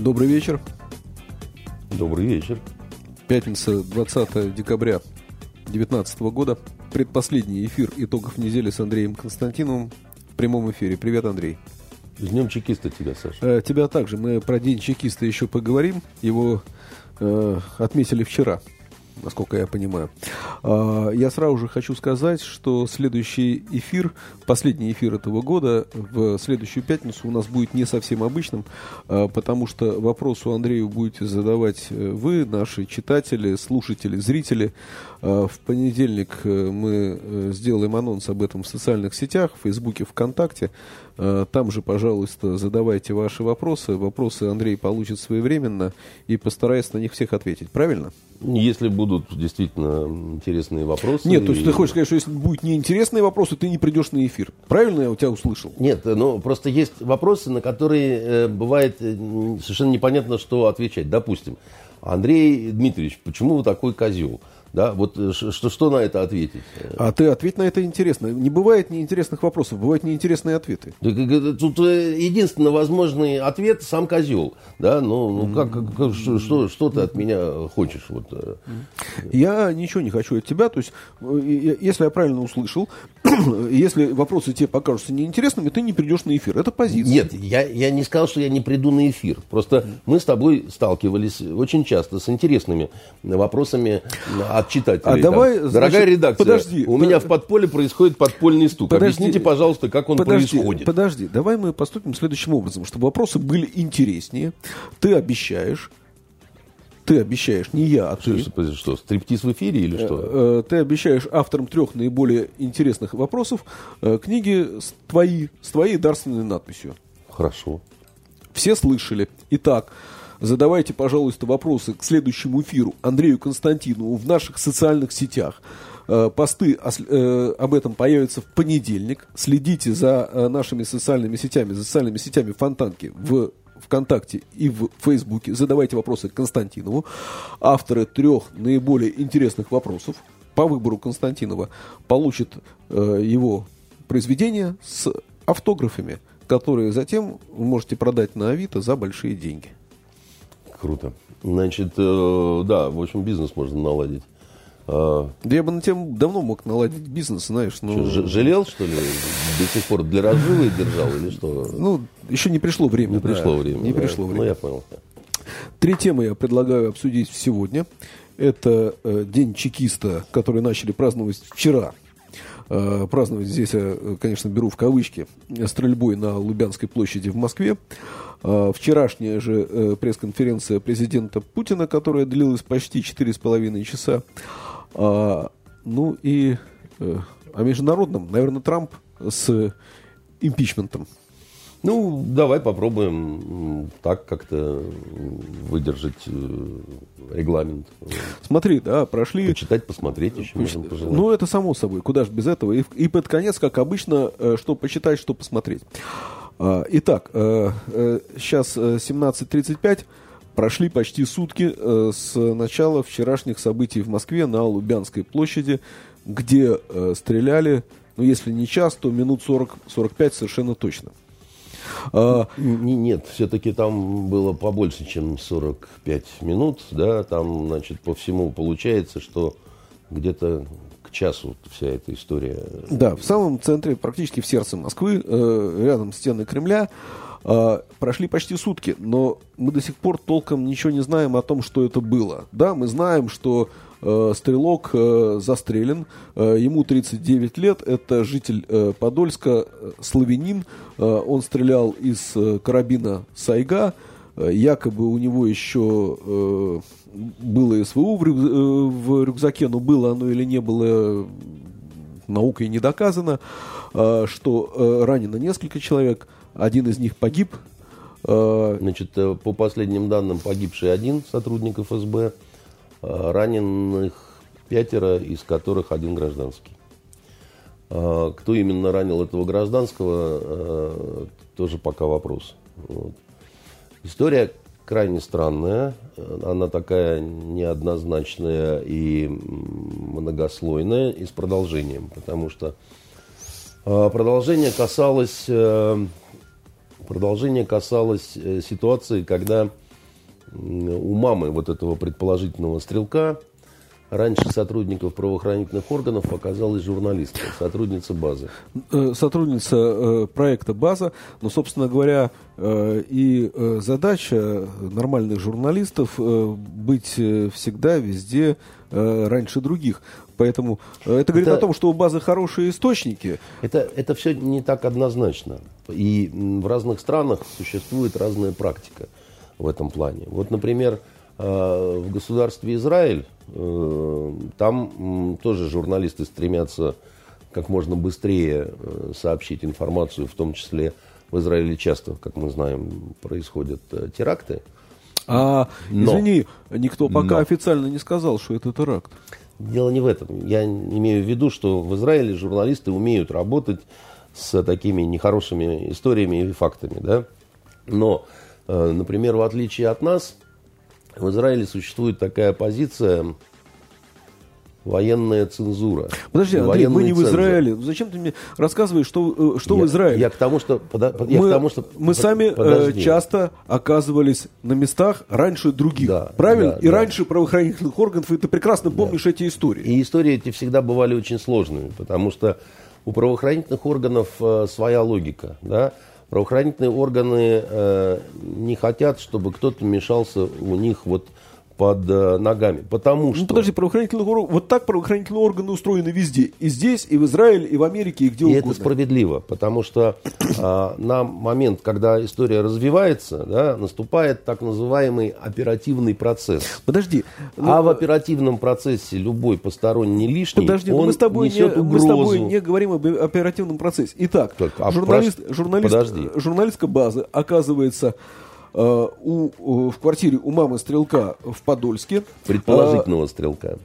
Добрый вечер. Добрый вечер. Пятница, 20 декабря 2019 года. Предпоследний эфир итогов недели с Андреем Константиновым в прямом эфире. Привет, Андрей. С днем чекиста тебя, Саша. Э, тебя также. Мы про день чекиста еще поговорим. Его э, отметили вчера насколько я понимаю. А, я сразу же хочу сказать, что следующий эфир, последний эфир этого года, в следующую пятницу у нас будет не совсем обычным, а, потому что вопрос у Андрею будете задавать э, вы, наши читатели, слушатели, зрители. А, в понедельник э, мы э, сделаем анонс об этом в социальных сетях, в Фейсбуке, ВКонтакте. Там же, пожалуйста, задавайте ваши вопросы. Вопросы Андрей получит своевременно и постарается на них всех ответить. Правильно? Если будут действительно интересные вопросы. Нет, то есть и... ты хочешь сказать, что если будут неинтересные вопросы, ты не придешь на эфир. Правильно я у тебя услышал? Нет, ну просто есть вопросы, на которые э, бывает э, совершенно непонятно, что отвечать. Допустим, Андрей Дмитриевич, почему вы такой козел? Да, вот э, что, что на это ответить? А ты ответь на это интересно. Не бывает неинтересных вопросов, бывают неинтересные ответы. Тут э, единственный возможный ответ сам козел. Да, ну, ну как, как что, что, что ты от меня хочешь? Вот. Э? Я ничего не хочу от тебя. То есть, если я правильно услышал, если вопросы тебе покажутся неинтересными, ты не придешь на эфир. Это позиция. Нет, я, я не сказал, что я не приду на эфир. Просто мы с тобой сталкивались очень часто с интересными вопросами от читателей. А давай, Дорогая значит, редакция, подожди, у меня в подполе происходит подпольный стук. Подожди, Объясните, пожалуйста, как он подожди, происходит. Подожди, давай мы поступим следующим образом, чтобы вопросы были интереснее. Ты обещаешь, ты обещаешь, не я, а ты. Что, что, стриптиз в эфире или что? Э, э, ты обещаешь авторам трех наиболее интересных вопросов э, книги с твоей, с твоей дарственной надписью. Хорошо. Все слышали. Итак, Задавайте, пожалуйста, вопросы к следующему эфиру Андрею Константинову в наших социальных сетях. Э, посты э, об этом появятся в понедельник. Следите за э, нашими социальными сетями, социальными сетями Фонтанки в ВКонтакте и в Фейсбуке. Задавайте вопросы Константинову. Авторы трех наиболее интересных вопросов по выбору Константинова получат его произведение с автографами, которые затем вы можете продать на Авито за большие деньги. Круто. Значит, э, да, в общем, бизнес можно наладить. А, да я бы на тем давно мог наладить бизнес, знаешь. Но... Что, жалел, что ли? До сих пор для разживы держал или что? Ну, еще не пришло время. Не да. пришло время. Не да. пришло время. Ну, я понял. Три темы я предлагаю обсудить сегодня. Это э, День чекиста, который начали праздновать вчера. Э, праздновать здесь я, конечно, беру в кавычки, стрельбой на Лубянской площади в Москве. Э, вчерашняя же э, пресс-конференция президента Путина, которая длилась почти 4,5 часа. Ну и о международном, наверное, Трамп с импичментом. Ну, давай попробуем так как-то выдержать э, регламент. Смотри, да, прошли... Почитать, посмотреть еще Поч... можно пожелать. Ну, это само собой, куда же без этого. И, и под конец, как обычно, э, что почитать, что посмотреть. А, итак, сейчас э, 17.35. Прошли почти сутки с начала вчерашних событий в Москве на Лубянской площади, где стреляли, ну, если не час, то минут 40-45 совершенно точно. А, нет, все-таки там было побольше, чем 45 минут, да, там, значит, по всему получается, что где-то к часу вся эта история. Да, в самом центре, практически в сердце Москвы, э, рядом с стеной Кремля, э, прошли почти сутки, но мы до сих пор толком ничего не знаем о том, что это было. Да, мы знаем, что Э, стрелок э, застрелен, э, ему 39 лет, это житель Подольска, славянин, он стрелял из карабина Сайга, якобы у него еще было СВУ в рюкзаке, но было оно или не было, наукой не доказано, что ранено несколько человек, один из них погиб, А, Значит, э, по последним данным, погибший один сотрудник ФСБ, а, раненых пятеро, из которых один гражданский. А, кто именно ранил этого гражданского, тоже пока вопрос. Вот. История крайне странная, она такая неоднозначная и многослойная и с продолжением, потому что продолжение касалось э, Продолжение касалось э, ситуации, когда у мамы вот этого предположительного стрелка раньше сотрудников правоохранительных органов оказалась журналистка, сотрудница базы. Э, сотрудница э, проекта «База», но, собственно говоря, и задача нормальных журналистов быть всегда, везде, раньше других. Поэтому это говорит это, о том, что у базы хорошие источники. Это, это все не так однозначно. И в разных странах существует разная практика в этом плане. Вот, например, э, в государстве Израиль, э, там тоже журналисты стремятся как можно быстрее э, сообщить информацию, в том числе в Израиле часто, как мы знаем, происходят теракты. А, но, извини, никто пока но, официально не сказал, что это теракт. Дело не в этом. Я имею в виду, что в Израиле журналисты умеют работать с такими нехорошими историями и фактами. Да? Но, э, например, в отличие от нас, в Израиле существует такая позиция военная цензура. Подожди, Андрей, мы не в Израиле. Зачем ты мне рассказываешь, что, э, что я, в Израиле? Я к тому, что... Я мы, к тому, что мы сами э, подожди. часто оказывались на местах раньше других. Да, правильно? Да, и да. раньше правоохранительных органов, и ты прекрасно помнишь да. эти истории. И истории эти всегда бывали очень сложными, потому что у правоохранительных органов э, своя логика. Да? Правоохранительные органы э, не хотят, чтобы кто-то мешался у них вот под э, ногами. Потому ну, что... Ну, подожди, правоохранительные органы... Вот так правоохранительные органы устроены везде. И здесь, и в Израиле, и в Америке, и где и угодно. Это справедливо, потому что э, на момент, когда история развивается, да, наступает так называемый оперативный процесс. Подожди. Ну... А в оперативном процессе любой посторонний лишний, Подожди, он мы с тобой несет не, угрозу. Мы с тобой не говорим об оперативном процессе. Итак, так, а журналист, прош... журналист, Подожди. журналистская база оказывается Э, у, в квартире у мамы стрелка в Подольске. Предположительного а, стрелка.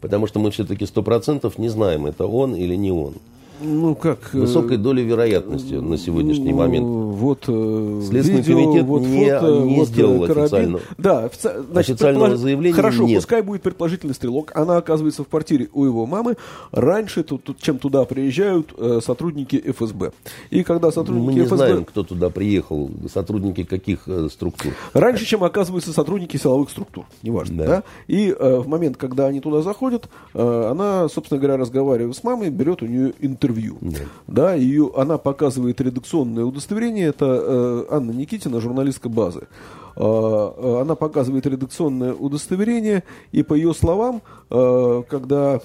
Потому что мы все-таки сто процентов не знаем, это он или не он ну, как... Э, Высокой долей вероятности на сегодняшний ну, момент. Вот э, Следственный видео, комитет вот не, фото, не вот э, сделал карабин. официально. Да, офици... значит, официального предполож... заявления Хорошо, нет. пускай будет предположительный стрелок. Она оказывается в квартире у его мамы раньше, тут, тут, чем туда приезжают э, сотрудники ФСБ. И когда сотрудники Мы не ФСБ... знаем, кто туда приехал, сотрудники каких э, структур. Раньше, чем оказываются сотрудники силовых структур, неважно. Да. Да? И э, в момент, когда они туда заходят, э, она, собственно говоря, разговаривает с мамой, берет у нее интервью. Да да, ее, она показывает редакционное удостоверение, это э, Анна Никитина, журналистка базы. Э, э, она показывает редакционное удостоверение, и по ее словам, э, когда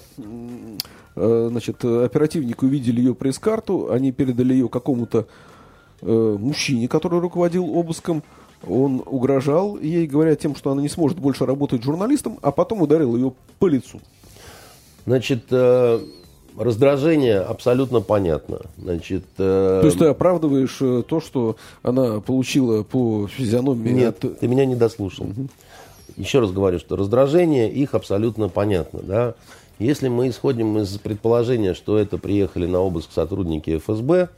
э, значит, оперативники увидели ее пресс-карту, они передали ее какому-то э, мужчине, который руководил обыском, он угрожал ей, говоря тем, что она не сможет больше работать журналистом, а потом ударил ее по лицу. Значит, э, Раздражение абсолютно понятно. Значит, э... То есть ты оправдываешь э, то, что она получила по физиономии? Нет, от... ты меня не дослушал. Угу. Еще раз говорю, что раздражение их абсолютно понятно. Да? Если мы исходим из предположения, что это приехали на обыск сотрудники ФСБ,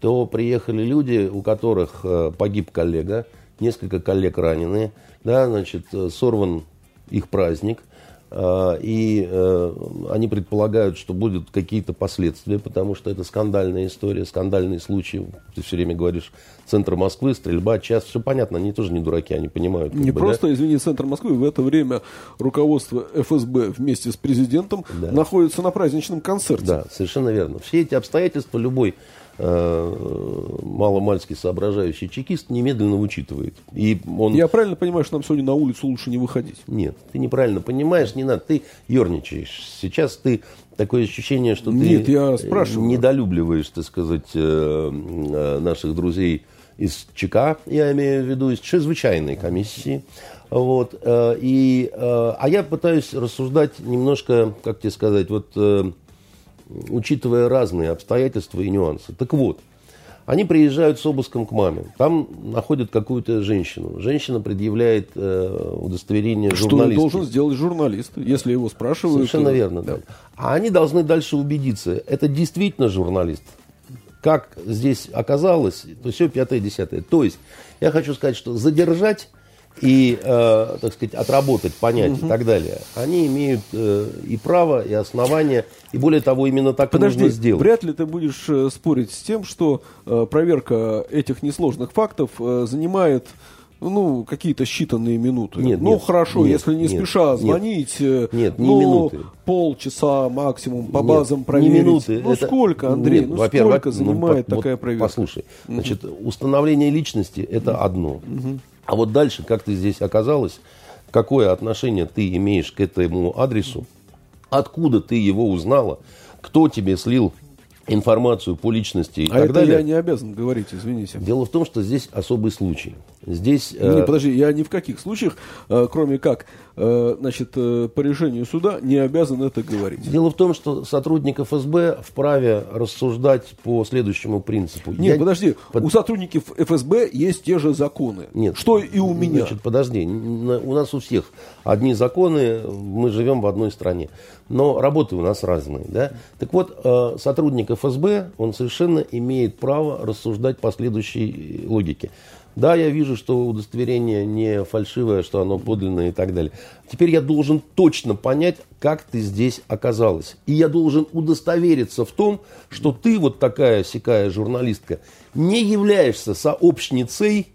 то приехали люди, у которых э, погиб коллега, несколько коллег ранены, да, значит, э, сорван их праздник – и э, они предполагают, что будут какие-то последствия, потому что это скандальная история, скандальный случай. Ты все время говоришь, центр Москвы, стрельба, час, все понятно, они тоже не дураки, они понимают. Не бы, просто, да? извини, центр Москвы, в это время руководство ФСБ вместе с президентом да. находится на праздничном концерте. Да, совершенно верно. Все эти обстоятельства любой маломальски соображающий чекист немедленно учитывает. И он... Я правильно понимаю, что нам сегодня на улицу лучше не выходить? Нет, ты неправильно понимаешь, не надо, ты ерничаешь. Сейчас ты такое ощущение, что ты Нет, я спрашиваю. недолюбливаешь, так сказать, э, э, наших друзей из ЧК, я имею в виду, из чрезвычайной комиссии. Вот, э, и, а я пытаюсь рассуждать немножко, как тебе сказать, вот учитывая разные обстоятельства и нюансы. Так вот, Они приезжают с обыском к маме. Там находят какую-то женщину. Женщина предъявляет э, удостоверение Что журналиста. должен сделать журналист, если его спрашивают? Совершенно то- верно, да. А они должны дальше убедиться, это действительно журналист. Как здесь оказалось, то все пятое, десятое. То есть, я хочу сказать, что задержать и, э, так сказать, отработать, понять и так далее, они имеют э, и право, и основания, и более того, именно так Подожди, нужно сделать. вряд ли ты будешь э, спорить с тем, что э, проверка этих несложных фактов э, занимает ну, какие-то считанные минуты. Нет, ну, нет, хорошо, нет, если не нет, спеша нет. звонить, э, Нет, не ну, минуты. полчаса максимум по Нет, базам не проверить. минуты. Ну, Это- сколько, Андрей, Нет, ну, сколько ну, занимает вот такая проверка? Послушай, значит, установление личности – это одно. А вот дальше, как ты здесь оказалась, какое отношение ты имеешь к этому адресу, откуда ты его узнала, кто тебе слил информацию по личности и а так это далее. я не обязан говорить, извините. Дело в том, что здесь особый случай. Здесь э, Не, подожди, я ни в каких случаях, э, кроме как, э, значит, э, по решению суда, не обязан это говорить. Дело в том, что сотрудник ФСБ вправе рассуждать по следующему принципу. Нет, Я- подожди, Под- у сотрудников ФСБ есть те же законы, Нет. что и у меня. Значит, подожди, у нас у всех одни законы, мы живем в одной стране, но работы у нас разные, да? Так вот, э, сотрудник ФСБ, он совершенно имеет право рассуждать по следующей логике. Да, я вижу, что удостоверение не фальшивое, что оно подлинное и так далее. Теперь я должен точно понять, как ты здесь оказалась. И я должен удостовериться в том, что ты, вот такая сякая журналистка, не являешься сообщницей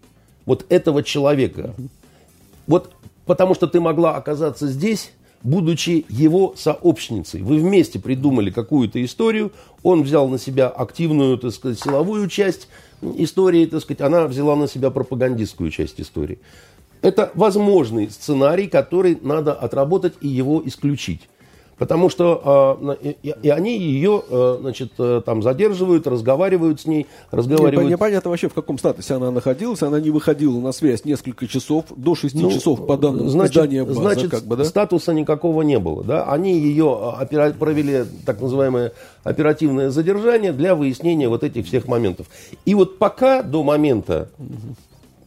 вот этого человека. Вот потому что ты могла оказаться здесь, будучи его сообщницей. Вы вместе придумали какую-то историю, он взял на себя активную, так сказать, силовую часть истории, так сказать, она взяла на себя пропагандистскую часть истории. Это возможный сценарий, который надо отработать и его исключить. Потому что э, и, и они ее, э, значит, э, там задерживают, разговаривают с ней, разговаривают. Непон- Непонятно вообще, в каком статусе она находилась. Она не выходила на связь несколько часов, до 6 Ну, часов по данным значит, издания «База», значит, как бы, да? статуса никакого не было. Да? Они ее а, опера- провели так называемое оперативное задержание для выяснения вот этих всех моментов. И вот пока до момента,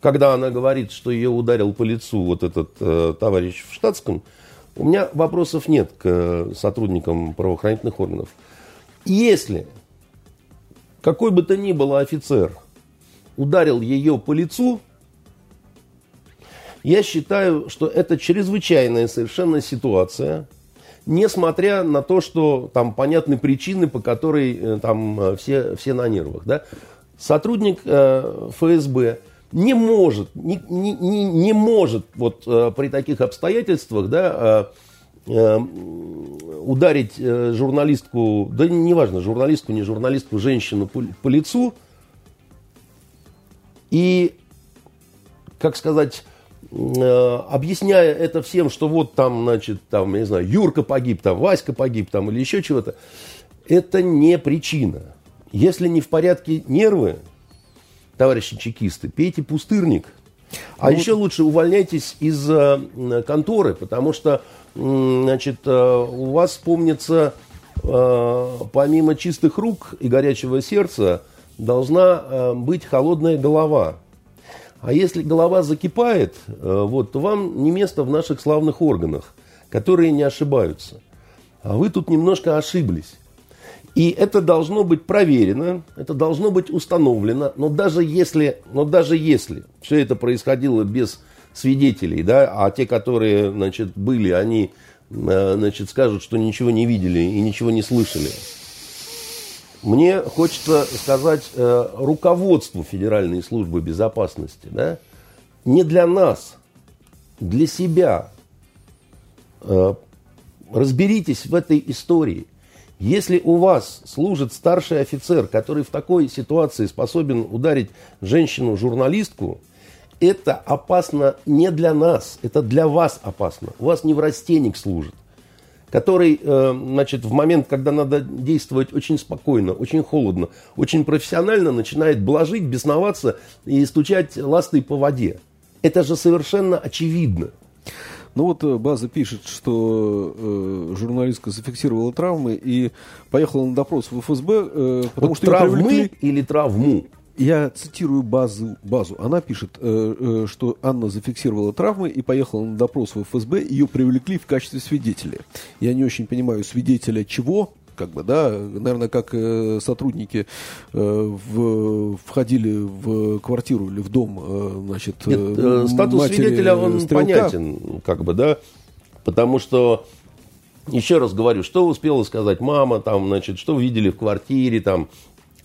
когда она говорит, что ее ударил по лицу вот этот э, товарищ в штатском, у меня вопросов нет к э, сотрудникам правоохранительных органов. Если какой бы то ни было офицер ударил ее по лицу, я считаю, что это чрезвычайная совершенно ситуация, несмотря на то, что там понятны причины, по которой э, там э, все, все на нервах. Да? Сотрудник э, ФСБ не может, не, не, не, не может вот, э, при таких обстоятельствах да, э, э, ударить э, журналистку, да неважно, журналистку, не журналистку, женщину по, по лицу и, как сказать, объясняя это всем, что вот там, значит, там, я не знаю, Юрка погиб, там, Васька погиб, там, или еще чего-то, это не причина. Если не в порядке нервы, товарищи чекисты, пейте пустырник. А еще лучше увольняйтесь из э, конторы, потому что, значит, э, у вас, помнится, э, помимо чистых рук и горячего сердца, должна быть холодная голова. А если голова закипает, вот, то вам не место в наших славных органах, которые не ошибаются. А вы тут немножко ошиблись. И это должно быть проверено, это должно быть установлено, но даже если, но даже если все это происходило без свидетелей, да, а те, которые, значит, были, они, э, значит, скажут, что ничего не видели и ничего не слышали. Мне хочется сказать э, руководству Федеральной службы безопасности, да, не для нас, для себя. Э, разберитесь в этой истории. Если у вас служит старший офицер, который в такой ситуации способен ударить женщину-журналистку, это опасно не для нас, это для вас опасно. У вас неврастенник служит, который, э, значит, в момент, когда надо действовать очень спокойно, очень холодно, очень профессионально, начинает блажить, бесноваться и стучать ластой по воде. Это же совершенно очевидно. Ну вот э, база пишет, что э, журналистка зафиксировала травмы и поехала на допрос в ФСБ, э, потому Вот что травмы привлекли- или травму? я цитирую базу, базу. Она пишет, э, э, что Анна зафиксировала травмы и поехала на допрос в ФСБ. Ее привлекли в качестве свидетеля. Я не очень понимаю, свидетеля чего, как бы, да, наверное, как э, сотрудники э, в, входили в квартиру или в дом, э, значит, Нет, статус свидетеля, он стрелка. понятен, как бы, да, потому что, еще раз говорю, что успела сказать мама, там, значит, что видели в квартире, там,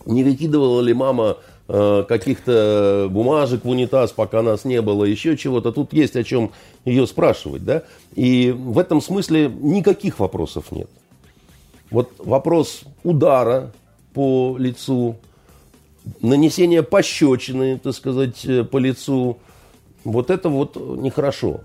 не выкидывала ли мама Э, каких-то бумажек в унитаз, пока нас не было, еще чего-то. Тут есть о чем ее спрашивать, да? И в этом смысле никаких вопросов нет. Вот вопрос удара по лицу, нанесения пощечины, так сказать, э, по лицу, вот это вот нехорошо.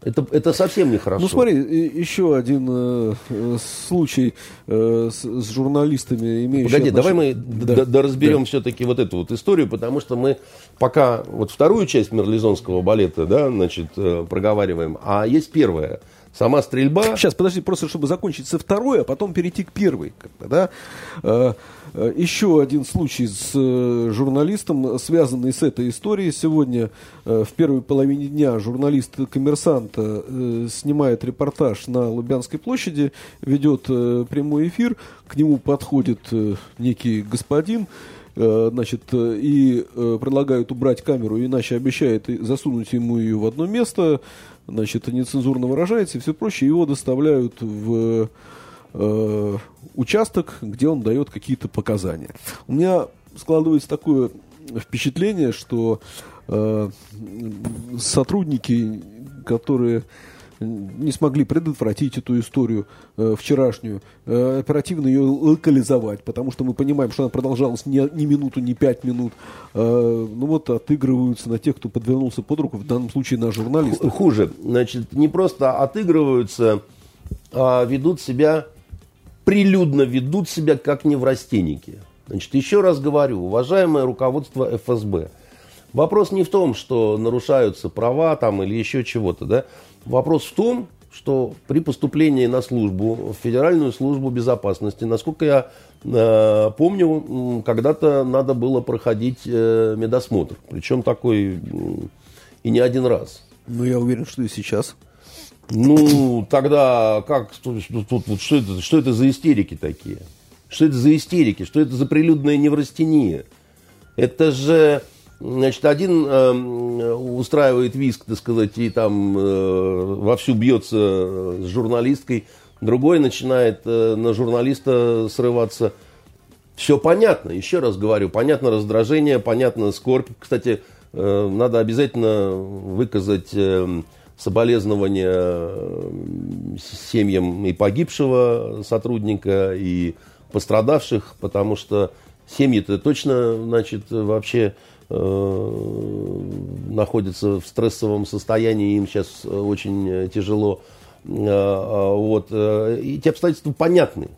Это, это совсем нехорошо. Ну смотри, еще один э, э, случай э, с, с журналистами, имеющими... Погоди, отношение... давай мы да. доразберем да. все-таки вот эту вот историю, потому что мы пока вот вторую часть мерлизонского балета, да, значит, э, проговариваем, а есть первая. Сама стрельба... Сейчас, подожди, просто чтобы закончить со второй, а потом перейти к первой. Да? Э, Э, еще один случай с э, журналистом, связанный с этой историей. Сегодня в первой половине дня журналист коммерсанта снимает репортаж на Лубянской площади, ведет прямой эфир, к нему подходит некий господин, значит, и предлагают убрать камеру, иначе обещает засунуть ему ее в одно место, значит, нецензурно выражается и все прочее. Его доставляют в э, участок, где он дает какие-то показания. У меня складывается такое впечатление, что э, сотрудники, которые не смогли предотвратить эту историю э, вчерашнюю, э, оперативно ее локализовать, потому что мы понимаем, что она продолжалась не, ни минуту, не пять минут. Э, ну вот отыгрываются на тех, кто подвернулся под руку, в данном случае на журналистов. Хуже. Значит, не просто отыгрываются, а ведут себя прилюдно ведут себя как неврастенники. Значит, еще раз говорю, уважаемое руководство ФСБ, вопрос не в том, что нарушаются права там или еще чего-то, да? Вопрос в том, что при поступлении на службу, в Федеральную службу безопасности, насколько я э, помню, когда-то надо было проходить э, медосмотр. Причем такой э, и не один раз. Ну, я уверен, что и сейчас. Ну, тогда как, тут, тут, что, это, что это за истерики такие? Что это за истерики? Что это за прилюдная неврастения? Это же, значит, один э, устраивает виск, так сказать, и там э, вовсю бьется с журналисткой, другой начинает э, на журналиста срываться. Все понятно, еще раз говорю, понятно раздражение, понятно скорбь. Кстати, э, надо обязательно выказать... Э, соболезнования э, семьям и погибшего сотрудника, и пострадавших, потому что семьи-то точно, значит, вообще находятся в стрессовом состоянии, им сейчас очень тяжело. Э, а вот. Э, эти обстоятельства понятны.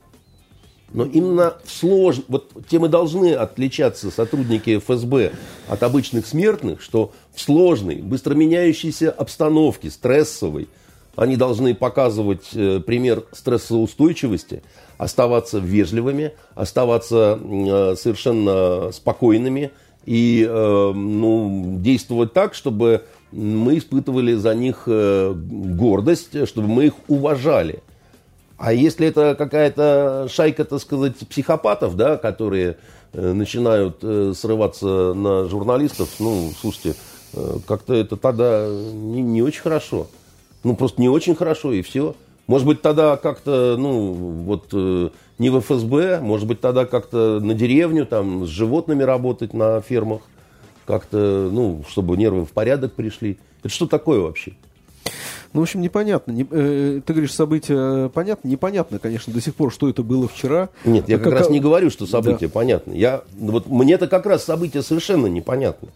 Но именно в слож... вот тем и должны отличаться сотрудники ФСБ от обычных смертных, что в сложной, быстро меняющейся обстановке, стрессовой, они должны показывать э, пример стрессоустойчивости, оставаться вежливыми, оставаться э, совершенно спокойными и э, ну, действовать так, чтобы мы испытывали за них э, гордость, чтобы мы их уважали. А если это какая-то шайка, так сказать, психопатов, да, которые э, начинают срываться на журналистов, ну, слушайте, как-то это тогда не, не очень хорошо. Ну, просто не очень хорошо, и все. Может быть, тогда как-то, ну, вот не в ФСБ, может быть, тогда как-то на деревню, там, с животными работать на фермах, как-то, ну, чтобы нервы в порядок пришли. Это что такое вообще? Ну, в общем, непонятно. Не, э, ты говоришь, события понятно? Непонятно, конечно, до сих пор, что это было вчера. Нет, я как, как раз не говорю, что события да. понятны. Я, вот, мне-то как раз события совершенно непонятны.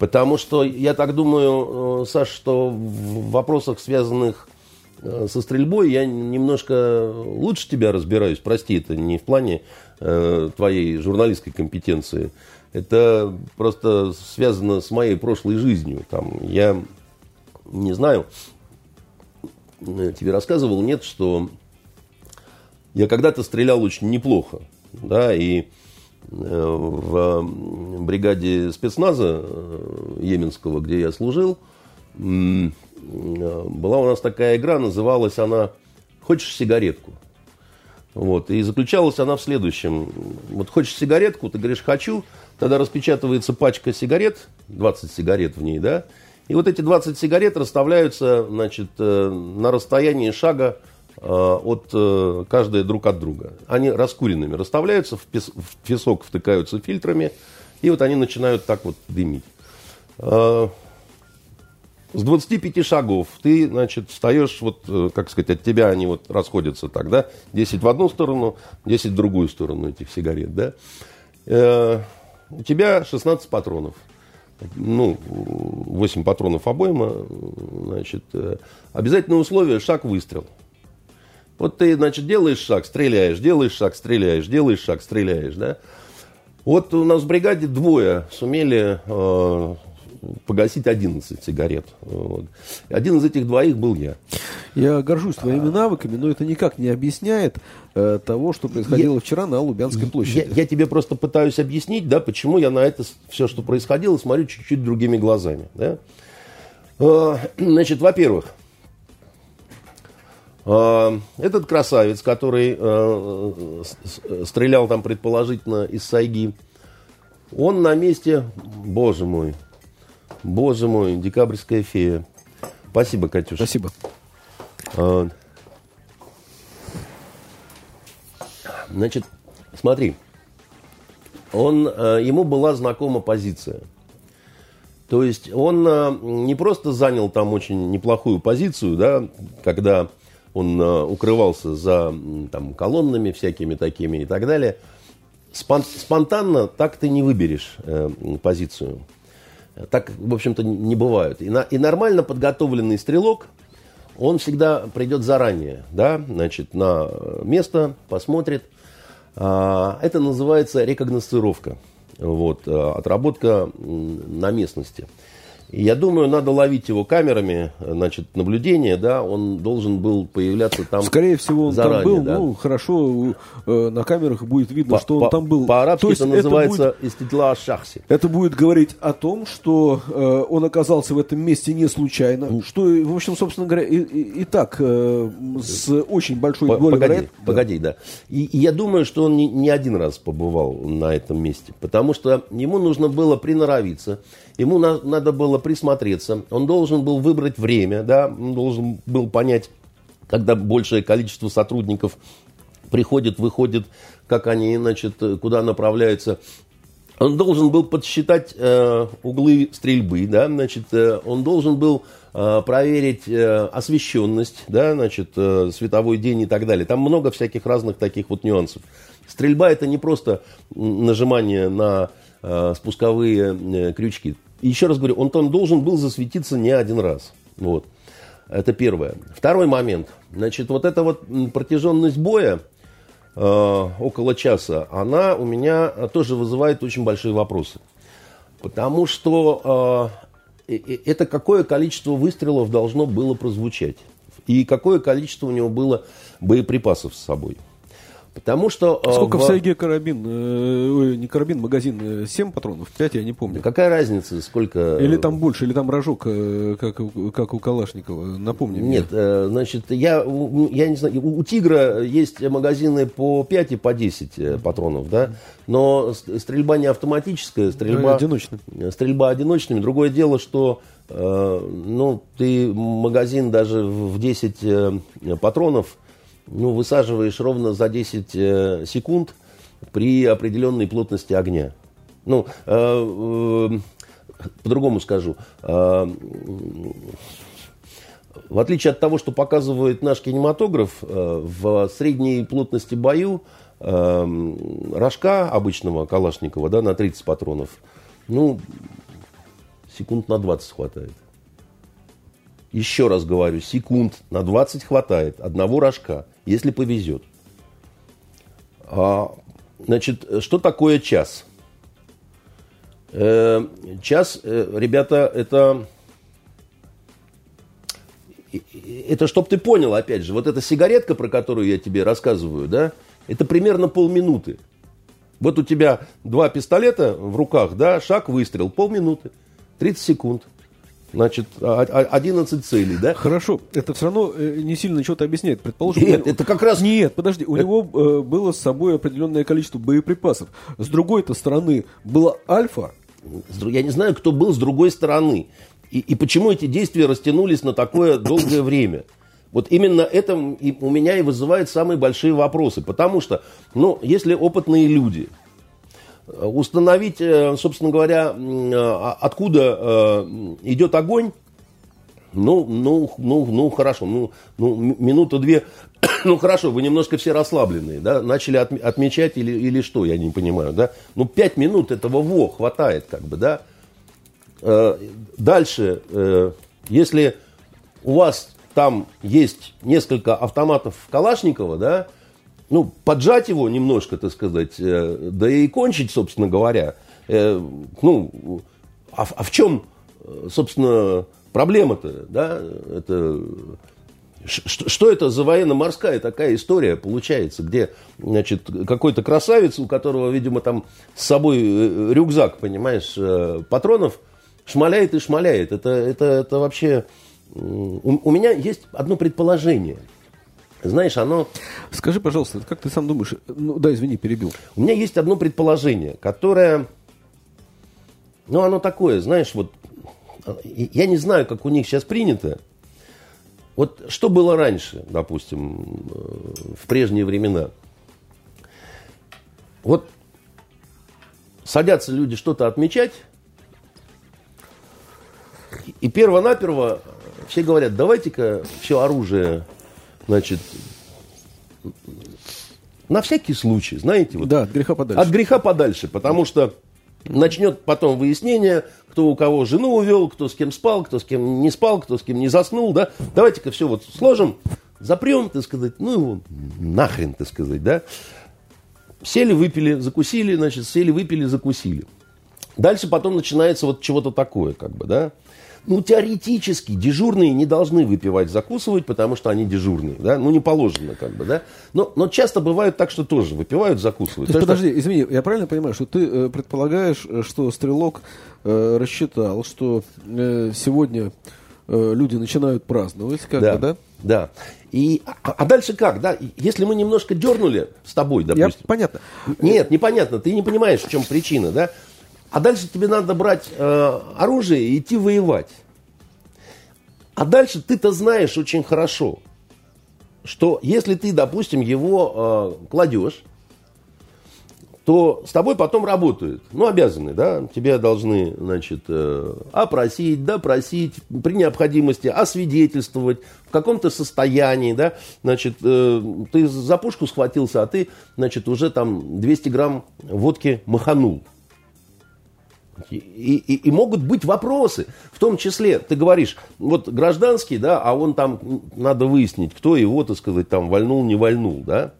Потому что, я так думаю, э, Саш, что в вопросах, связанных э, со стрельбой, я немножко лучше тебя разбираюсь. Прости, это не в плане э, твоей журналистской компетенции. Это просто связано с моей прошлой жизнью. Там, я не знаю, Э, тебе рассказывал, нет, что я когда-то стрелял очень неплохо, да, и в бригаде спецназа Йеменского, где я служил, была у нас такая игра, называлась она «Хочешь сигаретку?». Вот. И заключалась она в следующем. Вот хочешь сигаретку, ты говоришь «хочу», тогда распечатывается пачка сигарет, 20 сигарет в ней, да, и вот эти 20 сигарет расставляются, значит, э, на расстоянии шага э, от э, каждой друг от друга. Они раскуренными расставляются, в песок втыкаются фильтрами, и вот они начинают так вот дымить. С 25 шагов ты, значит, встаешь, вот, как сказать, от тебя они вот расходятся так, да, 10 в одну сторону, 10 в другую сторону этих сигарет, да. У тебя 16 патронов ну, 8 патронов обойма, значит, э, обязательное условие – шаг, выстрел. Вот ты, значит, делаешь шаг, стреляешь, делаешь шаг, стреляешь, делаешь шаг, стреляешь, да. Вот у нас в бригаде двое сумели э, погасить 11 сигарет. Вот. Один из этих двоих был я. Я горжусь твоими навыками, но это никак не объясняет э, того, что происходило я, вчера на Лубянской площади. Я, я тебе просто пытаюсь объяснить, да, почему я на это все, что происходило, смотрю чуть-чуть другими глазами. Да? Э, значит, во-первых, э, этот красавец, который э, стрелял там предположительно из Сайги, он на месте, боже мой, боже мой, декабрьская фея. Спасибо, Катюша. Спасибо. А, значит, смотри, он, а, ему была знакома позиция. То есть он а, не просто занял там очень неплохую позицию, да, когда он укрывался за там, колоннами всякими такими и так далее. Спонтанно так ты не выберешь э, позицию. Так, в общем-то, не бывает. И, на, и нормально подготовленный стрелок – он всегда придет заранее, да, значит, на место, посмотрит. А, это называется рекогносцировка, вот, а, отработка на местности. Я думаю, надо ловить его камерами, значит, наблюдения, да, он должен был появляться там Скорее всего, он заранее, там был, да. ну, хорошо, э, на камерах будет видно, по, что он по, там был. По-арабски это называется иститла шахси. Это будет говорить о том, что э, он оказался в этом месте не случайно, что, в общем, собственно говоря, и, и, и так э, с очень большой долей Погоди, вероят... погоди, да. И, и я думаю, что он не, не один раз побывал на этом месте, потому что ему нужно было приноровиться, ему на, надо было присмотреться, он должен был выбрать время, да, он должен был понять, когда большее количество сотрудников приходит, выходит, как они, значит, куда направляются. Он должен был подсчитать э, углы стрельбы, да, значит, э, он должен был э, проверить э, освещенность, да, значит, э, световой день и так далее. Там много всяких разных таких вот нюансов. Стрельба это не просто нажимание на э, спусковые э, крючки. Еще раз говорю, он там должен был засветиться не один раз. Вот. Это первое. Второй момент. Значит, вот эта вот протяженность боя э, около часа, она у меня тоже вызывает очень большие вопросы. Потому что э, это какое количество выстрелов должно было прозвучать. И какое количество у него было боеприпасов с собой. Потому что... Э, Сколько в, в Сайге карабин? Э, не карабин, магазин. 7 э, патронов? 5, я не помню. Какая разница, сколько... Или там больше, или там рожок, э, как, как у Калашникова. Напомни Нет, мне. Значит, я, я не знаю, у, у Тигра есть магазины по 5 и по 10 патронов, да? Но стрельба не автоматическая, стрельба... Одиночная. Стрельба одиночными. Другое дело, что ну, ты магазин даже в 10 патронов ну, высаживаешь ровно за 10 э, секунд при определенной плотности огня. Ну, э, э, по-другому скажу. В отличие от того, что показывает наш кинематограф, в средней плотности бою рожка обычного Калашникова да, на 30 патронов, ну, секунд на 20 хватает. Еще раз говорю, секунд на 20 хватает одного рожка если повезет. А, значит, что такое час? Э, час, э, ребята, это... Это, чтобы ты понял, опять же, вот эта сигаретка, про которую я тебе рассказываю, да, это примерно полминуты. Вот у тебя два пистолета в руках, да, шаг, выстрел, полминуты, 30 секунд. Значит, 11 целей, да? Хорошо, это все равно э, не сильно что-то объясняет. Предположим, Нет, это как раз... Нет, подожди, у это... него э, было с собой определенное количество боеприпасов. С другой-то стороны была Альфа. Я не знаю, кто был с другой стороны. И, и почему эти действия растянулись на такое долгое время. Вот именно это у меня и вызывает самые большие вопросы. Потому что, ну, если опытные люди, установить, э, собственно говоря, а, откуда э, идет огонь, ну, ну, ну, ну, хорошо, ну, ну минуту-две, ну, хорошо, вы немножко все расслабленные, да, начали от, отмечать или, или что, я не понимаю, да, ну, пять минут этого во хватает, как бы, да. Дальше, если у вас там есть несколько автоматов Калашникова, да, ну, поджать его немножко, так сказать, э, да и кончить, собственно говоря. Э, ну, а, а в чем, собственно, проблема-то, да? Это, что, это за военно-морская такая история получается, где, значит, какой-то красавец, у которого, видимо, там с собой э, рюкзак, понимаешь, патронов, шмаляет и шмаляет. Это, это, это вообще у, у меня есть одно предположение. Знаешь, оно... Скажи, пожалуйста, как ты сам думаешь? Ну, да, извини, перебил. У меня есть одно предположение, которое... Ну, оно такое, знаешь, вот... Я не знаю, как у них сейчас принято. Вот что было раньше, допустим, в прежние времена? Вот садятся люди что-то отмечать, и перво-наперво все говорят, давайте-ка все оружие, значит, на всякий случай, знаете. Вот, да, от греха подальше. От греха подальше, потому что начнет потом выяснение, кто у кого жену увел, кто с кем спал, кто с кем не спал, кто с кем не заснул, да. Давайте-ка все вот сложим, запрем, так сказать, ну его нахрен, так сказать, да. Сели, выпили, закусили, значит, сели, выпили, закусили. Дальше потом начинается вот чего-то такое, как бы, да. Ну, теоретически дежурные не должны выпивать, закусывать, потому что они дежурные, да, ну, не положено как бы, да. Но, но часто бывает так, что тоже выпивают, закусывают. То есть, подожди, что... извини, я правильно понимаю, что ты э, предполагаешь, э, что стрелок э, рассчитал, что э, сегодня э, люди начинают праздновать, как да, бы, да? Да. И, а, а дальше как, да? Если мы немножко дернули с тобой, допустим. Я, понятно. Нет, непонятно, ты не понимаешь, в чем причина, да? А дальше тебе надо брать э, оружие и идти воевать. А дальше ты-то знаешь очень хорошо, что если ты, допустим, его э, кладешь, то с тобой потом работают. Ну, обязаны, да, тебя должны, значит, э, опросить, допросить, при необходимости освидетельствовать в каком-то состоянии, да, значит, э, ты за пушку схватился, а ты, значит, уже там 200 грамм водки маханул. И, и, и могут быть вопросы, в том числе, ты говоришь, вот гражданский, да, а он там, надо выяснить, кто его, так сказать, там вальнул, не вальнул, да.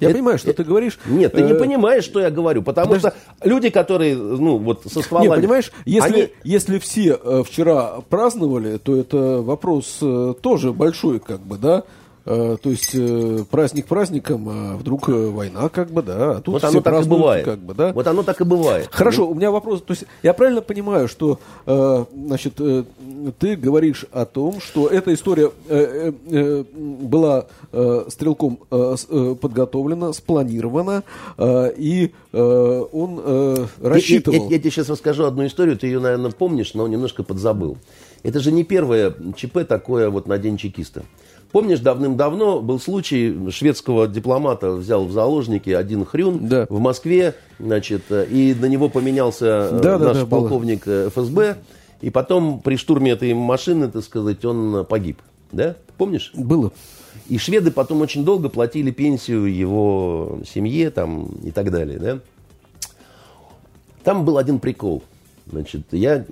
Я это, понимаю, что это, ты говоришь. Нет, ты э, не понимаешь, что я говорю, потому Подожди. что люди, которые, ну, вот со стволами... Нет, понимаешь, если, они... если все э, вчера праздновали, то это вопрос э, тоже большой, как бы, да, то есть э, праздник праздником, а вдруг э, война, как бы, да. А тут вот оно так и бывает. Как бы, да. Вот оно так и бывает. Хорошо, у меня вопрос. То есть я правильно понимаю, что значит, ты говоришь о том, что эта история была стрелком подготовлена, спланирована, и он рассчитывал. Я, я, я тебе сейчас расскажу одну историю, ты ее, наверное, помнишь, но немножко подзабыл. Это же не первое ЧП такое вот на День чекиста. Помнишь, давным-давно был случай, шведского дипломата взял в заложники один хрюн да. в Москве, значит, и на него поменялся э, да, наш да, да, полковник было. Э, ФСБ, и потом при штурме этой машины, так сказать, он погиб. Да? Помнишь? Было. И шведы потом очень долго платили пенсию его семье там, и так далее. Да? Там был один прикол – Значит, я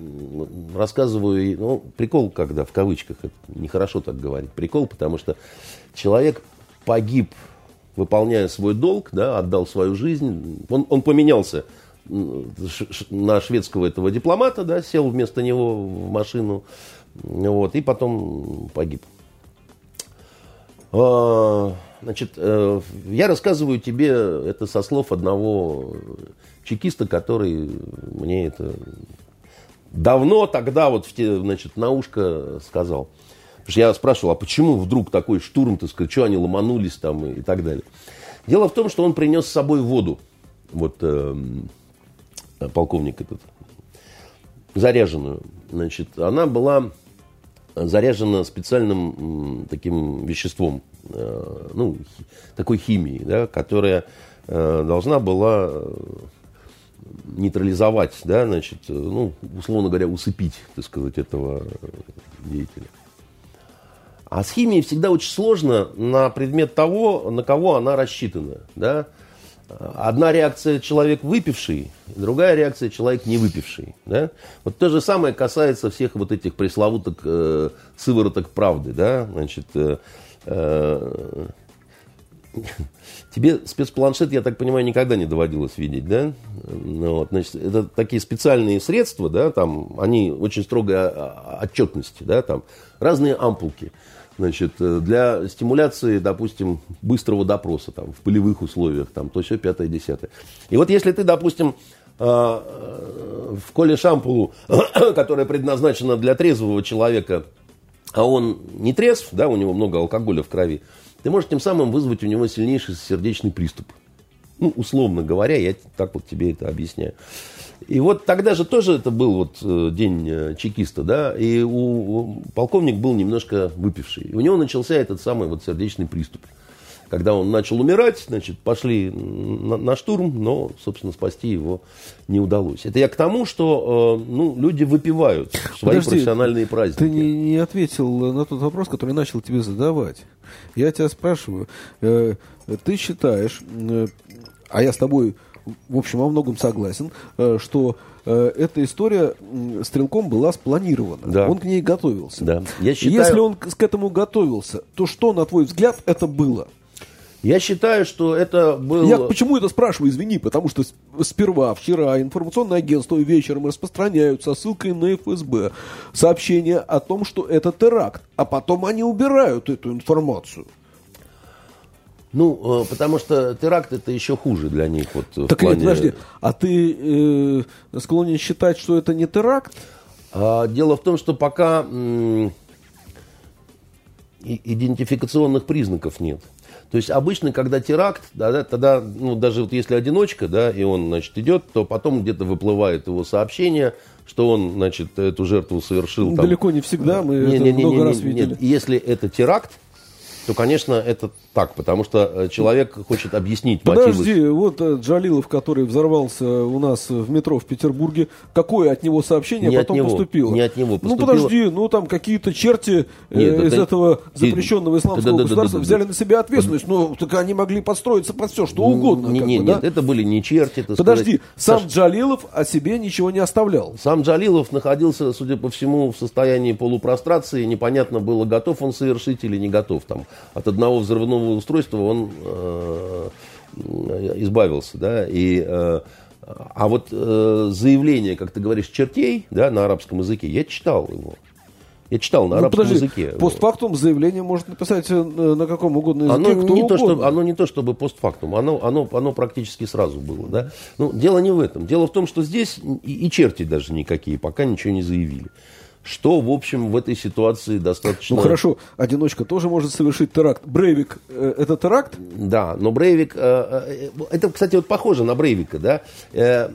рассказываю, ну, прикол, когда в кавычках, это нехорошо так говорить, прикол, потому что человек погиб, выполняя свой долг, да, отдал свою жизнь, он, он поменялся на шведского этого дипломата, да, сел вместо него в машину, вот, и потом погиб. А, значит, э, я рассказываю тебе это со слов одного чекиста, который мне это давно тогда вот в те, значит, на ушко сказал. Потому что я спрашивал, а почему вдруг такой штурм, так сказать, что они ломанулись там и, и так далее. Дело в том, что он принес с собой воду, вот э, полковник этот, заряженную. Значит, она была заряжена специальным таким веществом, э, ну, такой химией, да, которая э, должна была э, нейтрализовать, да, значит, ну, условно говоря, усыпить, так сказать, этого деятеля. А с химией всегда очень сложно на предмет того, на кого она рассчитана, да. Одна реакция человек выпивший, другая реакция человек не выпивший. Да? Вот то же самое касается всех вот этих пресловутых э, сывороток правды. Да? Значит, э, э, тебе спецпланшет, я так понимаю, никогда не доводилось видеть, да? Ну, вот, значит, это такие специальные средства, да, там, они очень строгой отчетности, да, там, разные ампулки значит, э, для стимуляции, допустим, быстрого допроса там, в полевых условиях, там, то все пятое, десятое. И вот если ты, допустим, э, э, в коле шампулу, которая предназначена для трезвого человека, а он не трезв, да, у него много алкоголя в крови, ты можешь тем самым вызвать у него сильнейший сердечный приступ. Ну, условно говоря, я так вот тебе это объясняю. И вот тогда же тоже это был вот э, день э, чекиста, да, и у, у, полковник был немножко выпивший. И у него начался этот самый вот сердечный приступ. Когда он начал умирать, значит, пошли на, на штурм, но, собственно, спасти его не удалось. Это я к тому, что э, ну, люди выпивают свои Подожди, профессиональные праздники. Ты не, не ответил на тот вопрос, который начал тебе задавать. Я тебя спрашиваю, э, ты считаешь, э, а я с тобой в общем, во многом согласен, э, что э, эта история стрелком была спланирована. Да. Он к ней готовился. Да. Я считаю... Если он к этому готовился, то что, на твой взгляд, это было? Я считаю, что это было... Я почему это спрашиваю, извини, потому что сперва, вчера, информационное агентство вечером распространяют со ссылкой на ФСБ сообщение о том, что это теракт, а потом они убирают эту информацию. Ну, э, потому что теракт это еще хуже для них. Вот, так плане... нет, подожди, а ты э, склонен считать, что это не теракт? А, дело в том, что пока м- идентификационных признаков нет. То есть обычно, когда теракт, да, тогда, ну, даже вот если одиночка, да, и он, значит, идет, то потом где-то выплывает его сообщение, что он, значит, эту жертву совершил. Там... Далеко не всегда, мы не, это не, не, много не, раз видели. Нет, если это теракт, то, конечно, это так, потому что э, человек хочет объяснить Подожди, мотивы. вот э, Джалилов, который взорвался у нас в метро в Петербурге, какое от него сообщение не потом него, поступило? Не от него поступило. Ну, подожди, ну там какие-то черти э, Нет, э, из это... этого запрещенного исламского да, государства да, да, взяли на себя ответственность, но так они могли подстроиться под все, что угодно. Не, не, бы, нет, это были не черти. Подожди, сказать. сам Саш... Джалилов о себе ничего не оставлял. Сам Джалилов находился, судя по всему, в состоянии полупрострации, непонятно было, готов он совершить или не готов. Там, от одного взрывного устройства он Э, избавился, да, и э, а вот э, заявление, как ты говоришь, чертей, да, на арабском языке, я читал его. Я читал на ну, арабском подожди, языке. Постфактум заявление может написать на каком угодно языке, оно кто не угодно. То, что, оно не то, чтобы постфактум, оно, оно, оно практически сразу было. Да? Ну, дело не в этом. Дело в том, что здесь и, и черти даже никакие пока ничего не заявили что, в общем, в этой ситуации достаточно... Ну хорошо, одиночка тоже может совершить теракт. Брейвик э, это теракт? Да, но Брейвик... Э, э, это, кстати, вот похоже на Брейвика, да? Э,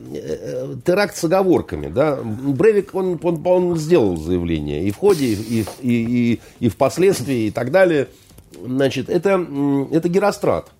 теракт с оговорками, да? Брейвик, он, он, он сделал заявление и в ходе, и, и, и, и впоследствии, и так далее. Значит, это, это Герострат.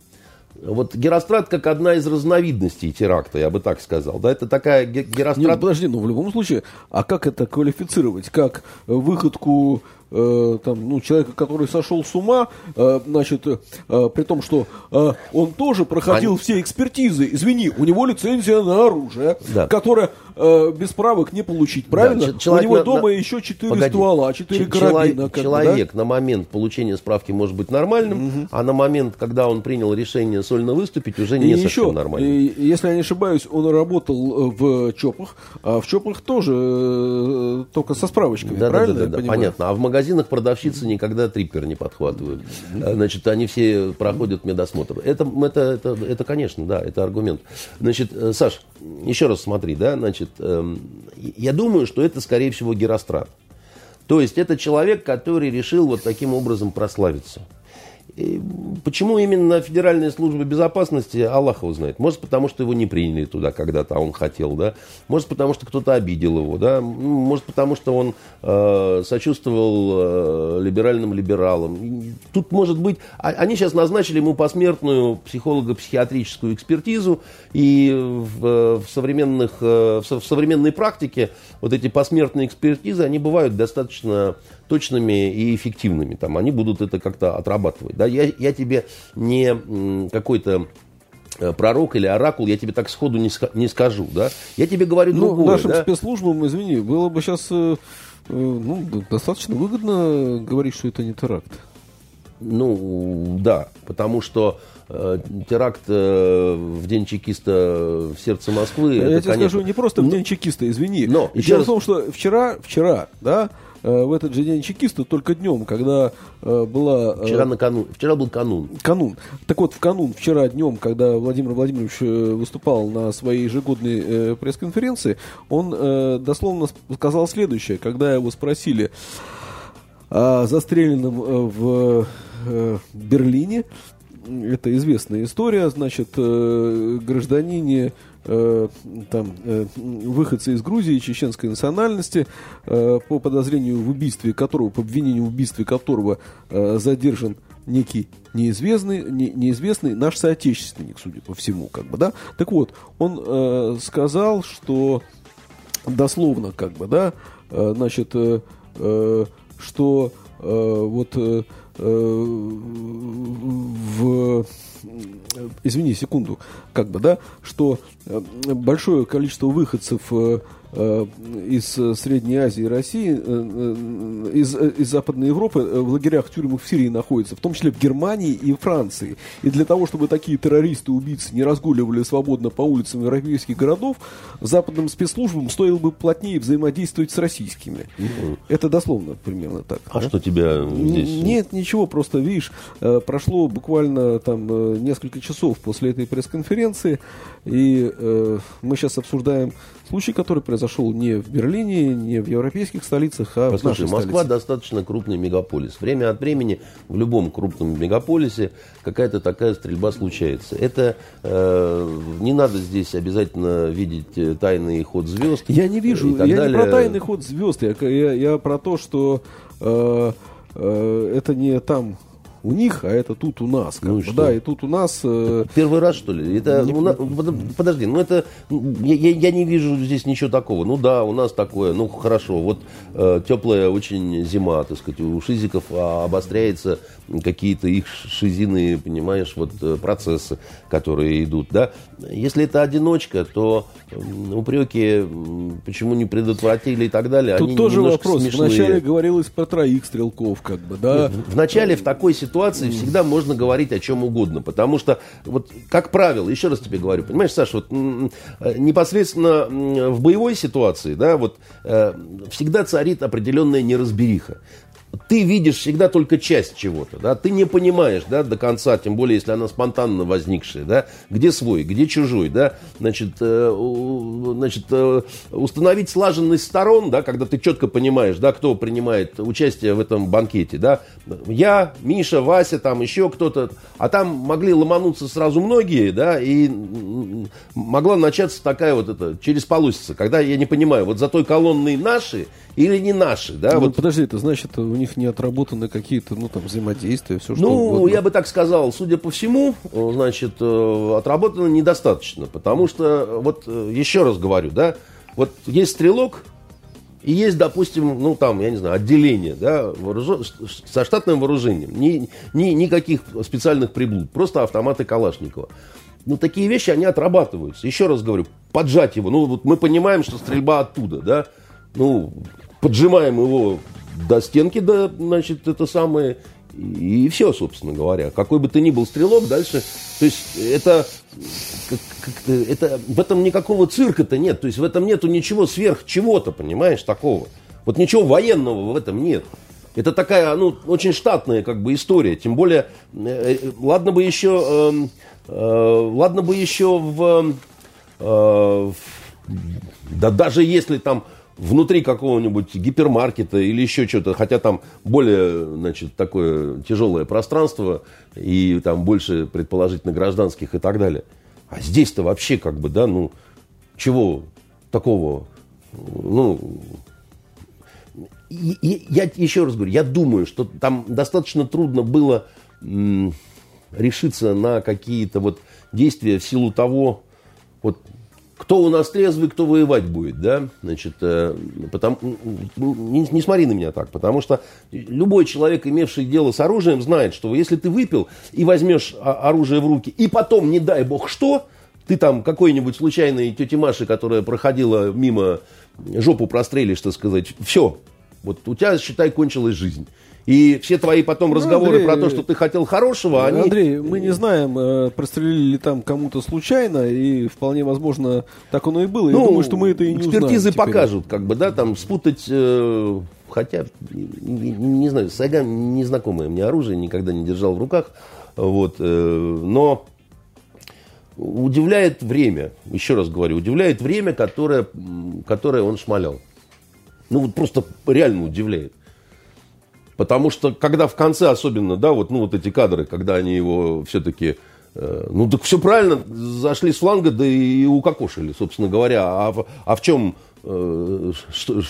Вот Герострат как одна из разновидностей теракта, я бы так сказал. Да, это такая Герострат... Нет, подожди, ну в любом случае, а как это квалифицировать? Как выходку э, там, ну, человека, который сошел с ума, э, значит, э, при том, что э, он тоже проходил Они... все экспертизы. Извини, у него лицензия на оружие, да. которая э, без правок не получить, правильно? Да, человек у него на, дома на... еще четыре Погоди. ствола, четыре карабина. Человек да? на момент получения справки может быть нормальным, угу. а на момент, когда он принял решение сольно выступить, уже не и совсем еще, нормальным. И, если я не ошибаюсь, он работал э, в ЧОПах, а в ЧОПах тоже э, только со справочками, да, правильно? Да, да, да, понятно. А в магазинах продавщицы никогда триппер не подхватывают. А, значит, они все проходят медосмотр. Это, это, это, это, конечно, да, это аргумент. Значит, э, Саш, еще раз смотри, да, значит, эм, я думаю, что это, скорее всего, Герострат. То есть это человек, который решил вот таким образом прославиться. Почему именно Федеральная служба безопасности, Аллах его знает. Может, потому что его не приняли туда когда-то, а он хотел, да. Может, потому что кто-то обидел его, да. Может, потому что он э, сочувствовал э, либеральным либералам. Тут может быть... А, они сейчас назначили ему посмертную психолого-психиатрическую экспертизу, и в, в, современных, э, в современной практике вот эти посмертные экспертизы, они бывают достаточно точными и эффективными. Там, они будут это как-то отрабатывать. Да? Я, я тебе не какой-то э, пророк или оракул, я тебе так сходу не, не скажу. Да? Я тебе говорю ну, другое. Нашим да? спецслужбам, извини, было бы сейчас э, э, ну, достаточно выгодно говорить, что это не теракт. Ну, да, потому что э, теракт э, в день чекиста в сердце Москвы... Я это, тебе конечно... скажу, не просто в ну, день чекиста, извини. Но, Дело раз... в том, что вчера, вчера, да, Э, в этот же день чекисты, только днем, когда э, была... Э, вчера, накануне, вчера был канун. Канун. Так вот, в канун, вчера днем, когда Владимир Владимирович выступал на своей ежегодной пресс-конференции, он дословно сказал следующее, когда его спросили о застреленном в Берлине, это известная история, значит, гражданине э, там, э, выходцы из Грузии чеченской национальности, э, по подозрению в убийстве которого, по обвинению в убийстве которого задержан некий неизвестный, не, неизвестный наш соотечественник, судя по всему, как бы, да. Так вот, он сказал, что дословно, как бы, да, значит, что вот в извини секунду, как бы, да, что э, большое количество выходцев э, Э, из Средней Азии и России, э, э, из, из Западной Европы в лагерях, тюрьмах в Сирии находятся, в том числе в Германии и Франции. И для того, чтобы такие террористы, убийцы не разгуливали свободно по улицам европейских городов, западным спецслужбам стоило бы плотнее взаимодействовать с российскими. Угу. Это дословно примерно так. А да? что тебя здесь... Нет, ничего, просто, видишь, прошло буквально там несколько часов после этой пресс-конференции, и э, мы сейчас обсуждаем случай, который произошел не в Берлине, не в европейских столицах, а Послушай, в нашей Москва столице. достаточно крупный мегаполис. Время от времени в любом крупном мегаполисе какая-то такая стрельба случается. Это э, не надо здесь обязательно видеть э, тайный ход звезд. Я не вижу, я далее. не про тайный ход звезд, я, я, я про то, что э, э, это не там у них, а это тут у нас. Ну, и да, и тут у нас... Э... Первый раз, что ли? Это, не... нас, подожди, ну это... Я, я не вижу здесь ничего такого. Ну да, у нас такое, ну хорошо. Вот э, теплая очень зима, так сказать, у шизиков обостряется какие-то их шизины, понимаешь, вот э, процессы, которые идут, да. Если это одиночка, то упреки, почему не предотвратили и так далее, Тут они тоже вопрос. Смешные. Вначале говорилось про троих стрелков, как бы, да. Нет, вначале в такой ситуации всегда можно говорить о чем угодно, потому что, вот, как правило, еще раз тебе говорю, понимаешь, Саша, вот э, непосредственно в боевой ситуации, да, вот э, всегда царит определенная неразбериха ты видишь всегда только часть чего-то, да, ты не понимаешь, да, до конца, тем более, если она спонтанно возникшая, да, где свой, где чужой, да, значит, э, значит, э, установить слаженность сторон, да, когда ты четко понимаешь, да, кто принимает участие в этом банкете, да, я, Миша, Вася, там еще кто-то, а там могли ломануться сразу многие, да, и могла начаться такая вот это, через полосица, когда я не понимаю, вот за той колонной наши или не наши, да, ну, вот. Подожди, это значит, у них не отработаны какие-то, ну, там, взаимодействия, все что Ну, угодно. я бы так сказал, судя по всему, значит, э, отработано недостаточно, потому что, вот, э, еще раз говорю, да, вот есть стрелок, и есть, допустим, ну там, я не знаю, отделение, да, вооружен, со штатным вооружением, ни, ни, никаких специальных приблуд, просто автоматы Калашникова. Ну, такие вещи, они отрабатываются. Еще раз говорю, поджать его. Ну, вот мы понимаем, что стрельба оттуда, да. Ну, поджимаем его до стенки, да, значит, это самое, и все, собственно говоря. Какой бы ты ни был стрелок, дальше, то есть это, как, как это в этом никакого цирка-то нет, то есть в этом нету ничего сверх чего-то, понимаешь, такого. Вот ничего военного в этом нет. Это такая, ну, очень штатная как бы история. Тем более, э, ладно бы еще, э, э, ладно бы еще э, в, да даже если там внутри какого-нибудь гипермаркета или еще что-то, хотя там более, значит, такое тяжелое пространство и там больше, предположительно, гражданских и так далее. А здесь-то вообще как бы, да, ну, чего такого, ну, и, и, я еще раз говорю, я думаю, что там достаточно трудно было м, решиться на какие-то вот действия в силу того, вот кто у нас трезвый, кто воевать будет, да, значит, э, потому, не, не смотри на меня так, потому что любой человек, имевший дело с оружием, знает, что если ты выпил и возьмешь оружие в руки, и потом, не дай бог что, ты там какой-нибудь случайной тете Маши, которая проходила мимо, жопу прострелишь, так сказать, все, вот у тебя, считай, кончилась жизнь. И все твои потом ну, разговоры Андрей, про то, что ты хотел хорошего, они... Андрей, мы не знаем, э, прострелили ли там кому-то случайно, и вполне возможно, так оно и было. Ну, Я думаю, что мы это и не экспертизы узнаем покажут, как бы, да, там спутать... Э, хотя, не, не знаю, Сайган незнакомое мне оружие, никогда не держал в руках. Вот, э, но удивляет время, еще раз говорю, удивляет время, которое, которое он шмалял. Ну, вот просто реально удивляет. Потому что, когда в конце особенно, да, вот, ну, вот эти кадры, когда они его все-таки, э, ну, так все правильно, зашли с фланга, да и укокошили, собственно говоря. А, а в чем э, что,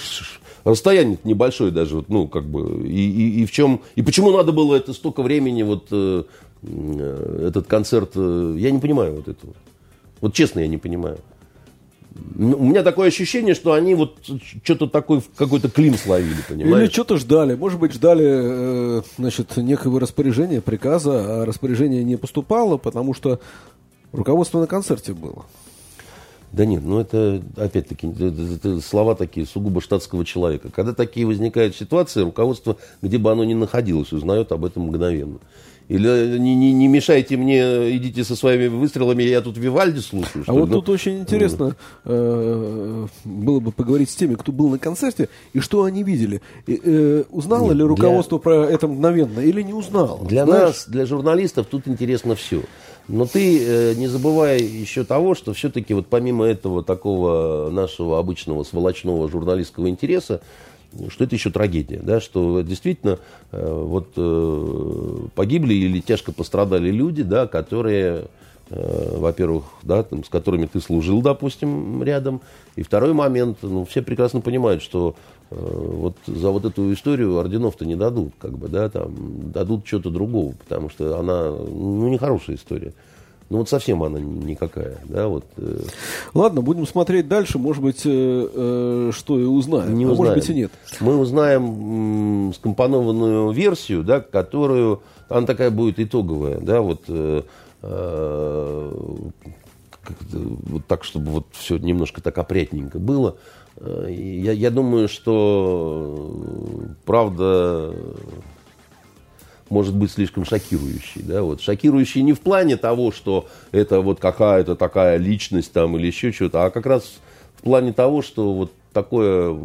расстояние небольшое даже, вот, ну, как бы, и, и, и в чем, и почему надо было это столько времени, вот, э, э этот концерт, э, я не понимаю вот этого. Вот честно, я не понимаю. Ну, у меня такое ощущение, что они вот что-то такой, какой-то клин словили, понимаешь? Или что-то ждали. Может быть, ждали, э, значит, некого распоряжения, приказа, а распоряжение не поступало, потому что руководство на концерте было. Да нет, ну это, опять-таки, слова такие сугубо штатского человека. Когда такие возникают ситуации, руководство, где бы оно ни находилось, узнает об этом мгновенно. Или не, не, не мешайте мне, идите со своими выстрелами, я тут Вивальди слушаю. А вот ну, тут очень интересно э, было бы поговорить с теми, кто был на концерте, и что они видели. И, э, узнало Нет, ли руководство для... про это мгновенно или не узнало? Для знаешь? нас, для журналистов, тут интересно все. Но ты э, не забывай еще того, что все-таки вот помимо этого такого нашего обычного сволочного журналистского интереса, что это еще трагедия, да, что действительно э, вот э, погибли или тяжко пострадали люди, да, которые, э, во-первых, да, там, с которыми ты служил, допустим, рядом, и второй момент, ну, все прекрасно понимают, что вот за вот эту историю орденов-то не дадут, как бы, да, там, дадут что-то другого, потому что она, ну, нехорошая история. Ну вот совсем она никакая, да, вот. Э. Ладно, будем смотреть дальше, может быть, э, э, что и узнаем, не а узнаем. может быть и нет. Мы узнаем скомпонованную версию, да, которую, она такая будет итоговая, да, вот, э, вот так, чтобы вот все немножко так опрятненько было. Я, я думаю, что правда может быть слишком шокирующий. Да? Вот. Шокирующий не в плане того, что это вот какая-то такая личность там или еще что-то, а как раз в плане того, что вот такое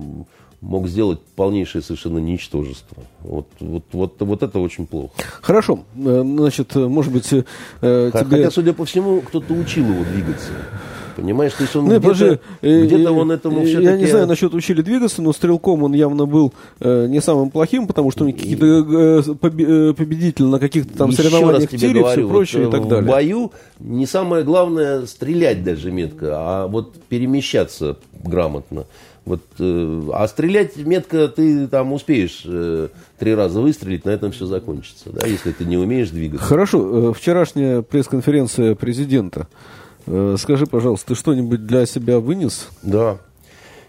мог сделать полнейшее совершенно ничтожество. Вот, вот, вот, вот это очень плохо. Хорошо. Э, значит, может быть, э, Хотя, тебе... судя по всему, кто-то учил его двигаться. Понимаешь, то есть он ну, где-то, где он этому все-таки... Я не знаю насчет учили двигаться, но стрелком он явно был э, не самым плохим, потому что он какие-то э, э победитель на каких-то там Еще соревнованиях в тире, все прочее вот, и так далее. В бою не самое главное стрелять даже метко, а вот перемещаться грамотно. Вот, э, а стрелять метко ты там успеешь э, три раза выстрелить, на этом все закончится, да, если ты не умеешь двигаться. Хорошо. Э, вчерашняя пресс-конференция президента. Э, скажи, пожалуйста, ты что-нибудь для себя вынес? Да.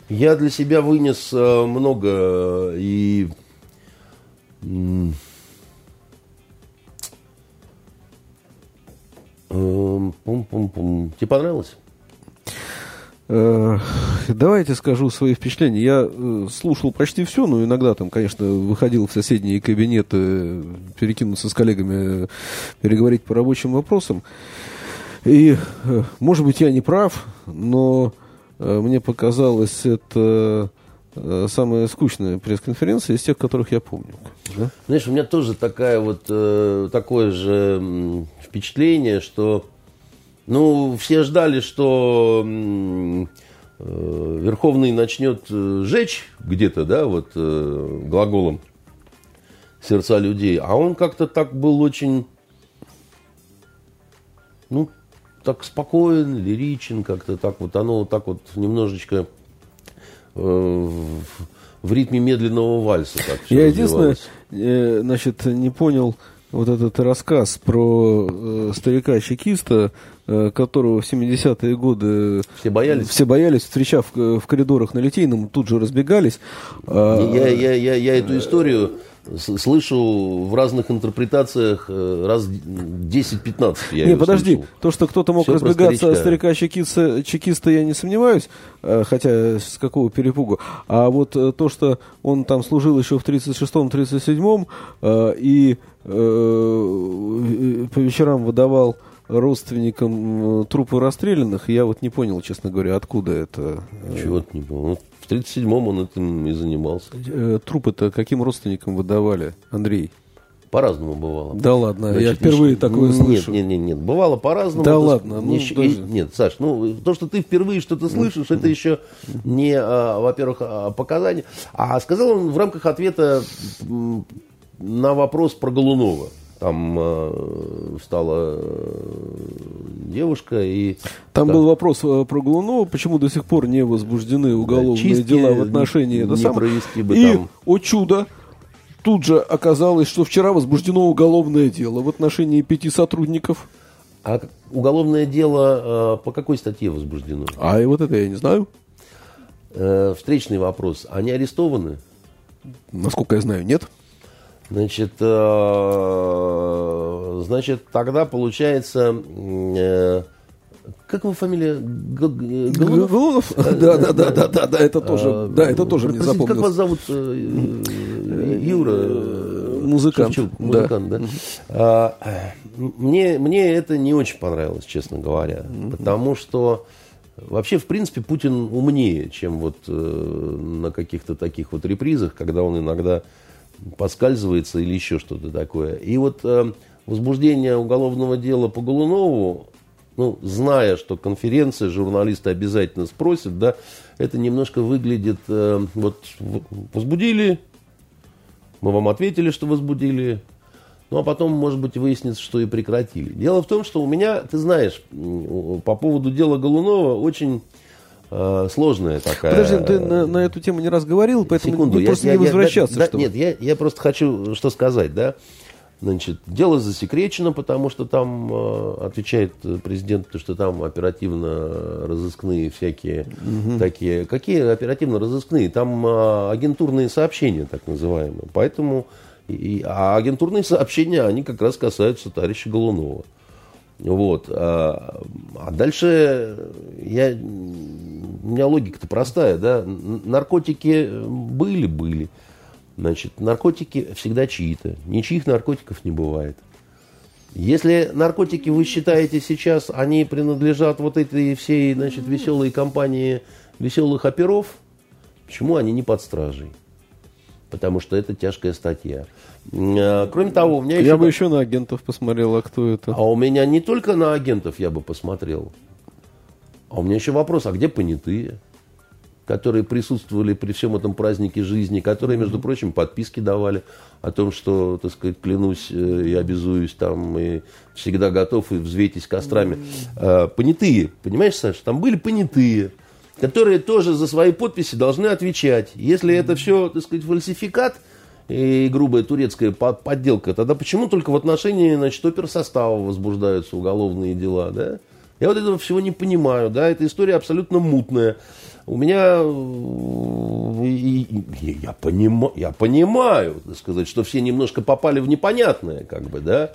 Я для себя вынес э, много и эм, Пум-пум-пум. Тебе понравилось? Э, давайте скажу свои впечатления. Я слушал почти все, но иногда там, конечно, выходил в соседние кабинеты перекинуться с коллегами, переговорить по рабочим вопросам. И, может быть, я не прав, но мне показалось это э, самая скучная пресс-конференция из тех, которых я помню. Да? Знаешь, у меня тоже такая вот, э, такое же впечатление, что ну, все ждали, что э, Верховный начнет э, жечь где-то, да, вот э, глаголом сердца людей. А он как-то так был очень, ну, так спокоен, лиричен, как-то так вот, оно так вот немножечко э, в, в ритме медленного вальса. Так Я единственное, э, значит, не понял вот этот рассказ про э, старика-чекиста, Э, которого в 70-е годы все боялись, все боялись встречав в коридорах на Литейном, тут же разбегались. А, я, я, я, я эту историю слышу в разных интерпретациях э, раз 10-15. Не, подожди, слышал. то, что кто-то мог Все разбегаться от старика-чекиста, чекиста, я не сомневаюсь, э, хотя с какого перепугу. А вот то, что он там служил еще в 36-м, 37-м и по вечерам выдавал родственникам э, трупы расстрелянных. Я вот не понял, честно говоря, откуда это. Чего ты не понял? В 37-м он этим и занимался. Э, трупы-то каким родственникам выдавали, Андрей? По-разному бывало. Да ладно, Значит, я впервые не, такое нет, слышу. Нет, нет, нет, бывало по-разному. Да ладно. Ну, даже... Нет, Саш, ну то, что ты впервые что-то слышишь, это еще не, а, во-первых, а, показание. А сказал он в рамках ответа на вопрос про Голунова. Там э, встала э, девушка и... Там да. был вопрос э, про Голунова, почему до сих пор не возбуждены уголовные да, дела в отношении... Не, не сам... провести бы и, там... о чудо, тут же оказалось, что вчера возбуждено уголовное дело в отношении пяти сотрудников. А уголовное дело э, по какой статье возбуждено? А и вот это я не знаю. Э, встречный вопрос. Они арестованы? Насколько я знаю, нет. Значит, э, значит, тогда получается, э, как его фамилия? Голунов? Голунов? Да, да, да, да, да, да, это тоже, да, это тоже мне запомнилось. Как вас зовут? Э, Юра? Музыкант. Шевчук, музыкант, да. да. А, мне, мне это не очень понравилось, честно говоря, потому что Вообще, в принципе, Путин умнее, чем вот э, на каких-то таких вот репризах, когда он иногда поскальзывается или еще что-то такое. И вот э, возбуждение уголовного дела по Голунову, ну, зная, что конференция, журналисты обязательно спросят, да, это немножко выглядит, э, вот возбудили, мы вам ответили, что возбудили, ну, а потом, может быть, выяснится, что и прекратили. Дело в том, что у меня, ты знаешь, по поводу дела Голунова очень э, сложная такая. Подожди, ты на, на эту тему не раз говорил, поэтому Секунду, я, просто я, не возвращаться. Да, да, нет, я, я просто хочу что сказать, да. Значит, дело засекречено, потому что там э, отвечает президент, что там оперативно-розыскные всякие угу. такие. Какие оперативно-розыскные? Там э, агентурные сообщения, так называемые. Поэтому, и, а агентурные сообщения, они как раз касаются товарища Голунова. Вот. А дальше я, у меня логика-то простая, да. Наркотики были, были. Значит, наркотики всегда чьи-то. Ничьих наркотиков не бывает. Если наркотики вы считаете сейчас, они принадлежат вот этой всей, значит, веселой компании веселых оперов, почему они не под стражей? Потому что это тяжкая статья. А, кроме того, у меня еще... Я бы еще на агентов посмотрел, а кто это? А у меня не только на агентов я бы посмотрел. А у меня еще вопрос, а где понятые? которые присутствовали при всем этом празднике жизни, которые, между прочим, подписки давали о том, что, так сказать, клянусь э, и обязуюсь там, и всегда готов, и взвейтесь кострами. А, понятые, понимаешь, Саша, там были понятые, которые тоже за свои подписи должны отвечать. Если это все, так сказать, фальсификат – и грубая турецкая подделка, тогда почему только в отношении значит, оперсостава возбуждаются уголовные дела, да? Я вот этого всего не понимаю, да, эта история абсолютно мутная. У меня, я, понимаю, я понимаю, так сказать, что все немножко попали в непонятное, как бы, да,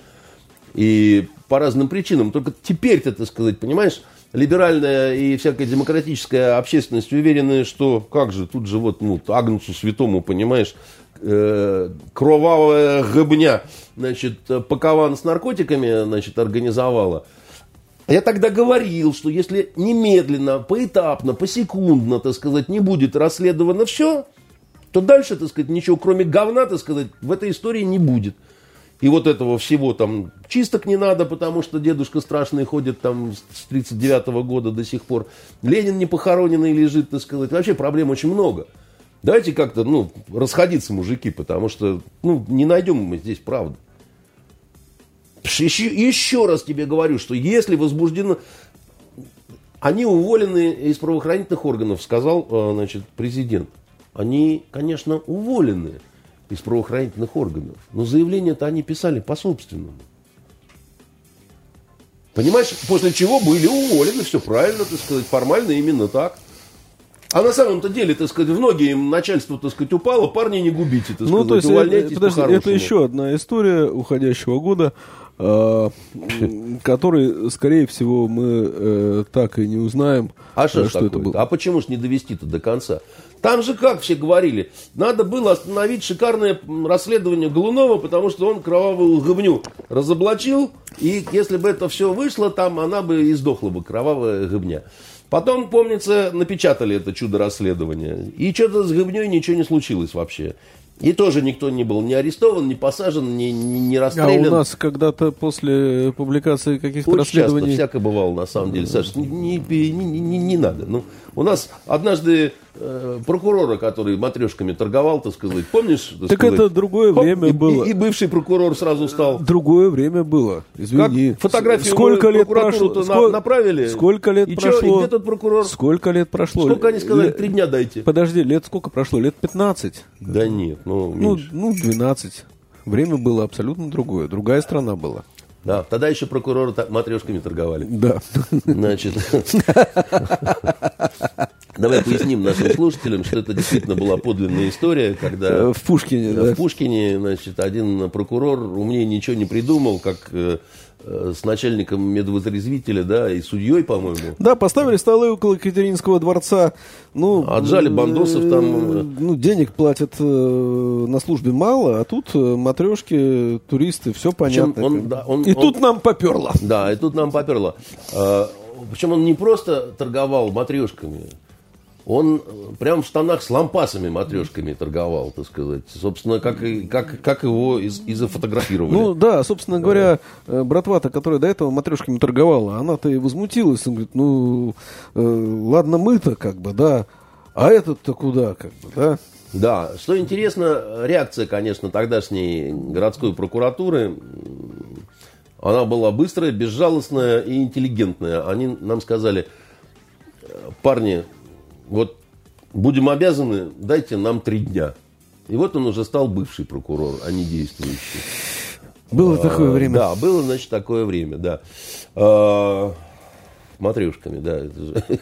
и по разным причинам. Только теперь-то, так сказать, понимаешь, либеральная и всякая демократическая общественность уверены, что как же, тут же вот, ну, Агнцу Святому, понимаешь, э, кровавая гыбня, значит, пакован с наркотиками, значит, организовала. Я тогда говорил, что если немедленно, поэтапно, посекундно, так сказать, не будет расследовано все, то дальше, так сказать, ничего кроме говна, так сказать, в этой истории не будет. И вот этого всего там чисток не надо, потому что дедушка страшный ходит там с 39 -го года до сих пор. Ленин не похороненный лежит, так сказать. Вообще проблем очень много. Давайте как-то, ну, расходиться, мужики, потому что, ну, не найдем мы здесь правду. Еще, еще раз тебе говорю, что если возбуждено... Они уволены из правоохранительных органов, сказал, э, значит, президент. Они, конечно, уволены из правоохранительных органов, но заявление-то они писали по собственному. Понимаешь, после чего были уволены, все правильно, так сказать, формально именно так. А на самом-то деле, так сказать, в ноги им начальство, так сказать, упало, парни не губите, так ну, сказать, то есть, увольняйтесь подожди, это еще одна история уходящего года, э, который, скорее всего, мы э, так и не узнаем, а что, э, что это было. А почему ж не довести-то до конца? Там же, как все говорили, надо было остановить шикарное расследование Голунова, потому что он кровавую гыбню разоблачил, и если бы это все вышло, там она бы и сдохла бы, кровавая гыбня. Потом, помнится, напечатали это чудо расследования. И что-то с Гыбней ничего не случилось вообще. И тоже никто не был ни арестован, ни посажен, ни, ни, ни расстрелян. А у нас когда-то после публикации каких-то Очень расследований... часто, всякое бывало, на самом деле. Саша, не, не, не, не, не надо. Ну, у нас однажды э, прокурора, который матрешками торговал, так сказать, помнишь? Так сказать, это другое хоп, время и, было. И, и бывший прокурор сразу стал. Другое время было. Извини. Как фотографию сколько лет прошло? на- Сколько, направили? Сколько лет И чё, прошло? и где тот прокурор? Сколько лет прошло? Сколько они сказали? Три дня дайте. Подожди, лет сколько прошло? Лет 15? Да нет, ну, Ну, ну, 12. Время было абсолютно другое. Другая страна была. Да, тогда еще прокуроры матрешками торговали. Да. Значит, давай поясним нашим слушателям, что это действительно была подлинная история, когда В Пушкине, да. в Пушкине, значит, один прокурор умнее ничего не придумал, как э, э, с начальником медвотрезвителя, да, и судьей, по-моему. Да, поставили столы около Екатеринского дворца. Ну, Отжали бандосов там, э, Ну, денег платят э, на службе мало, а тут э, матрешки, туристы, все понятно. он, да, он- И он- тут нам поперло. Да, и тут нам поперло. Причем он не просто торговал матрешками, он э, прям в штанах с лампасами матрешками торговал, так сказать. Собственно, как, и, как, как его и зафотографировали. Ну да, собственно говоря, э, братва-то, которая до этого матрешками торговала, она-то и возмутилась. Он говорит, ну, э, ладно мы-то как бы, да, а этот-то куда как бы, да? Да, что интересно, реакция, конечно, тогдашней городской прокуратуры, она была быстрая, безжалостная и интеллигентная. Они нам сказали, «Э, парни, вот будем обязаны, дайте нам три дня. И вот он уже стал бывший прокурор, а не действующий. Было такое А, время. Да, было, значит, такое время, да. А, Матрешками, да.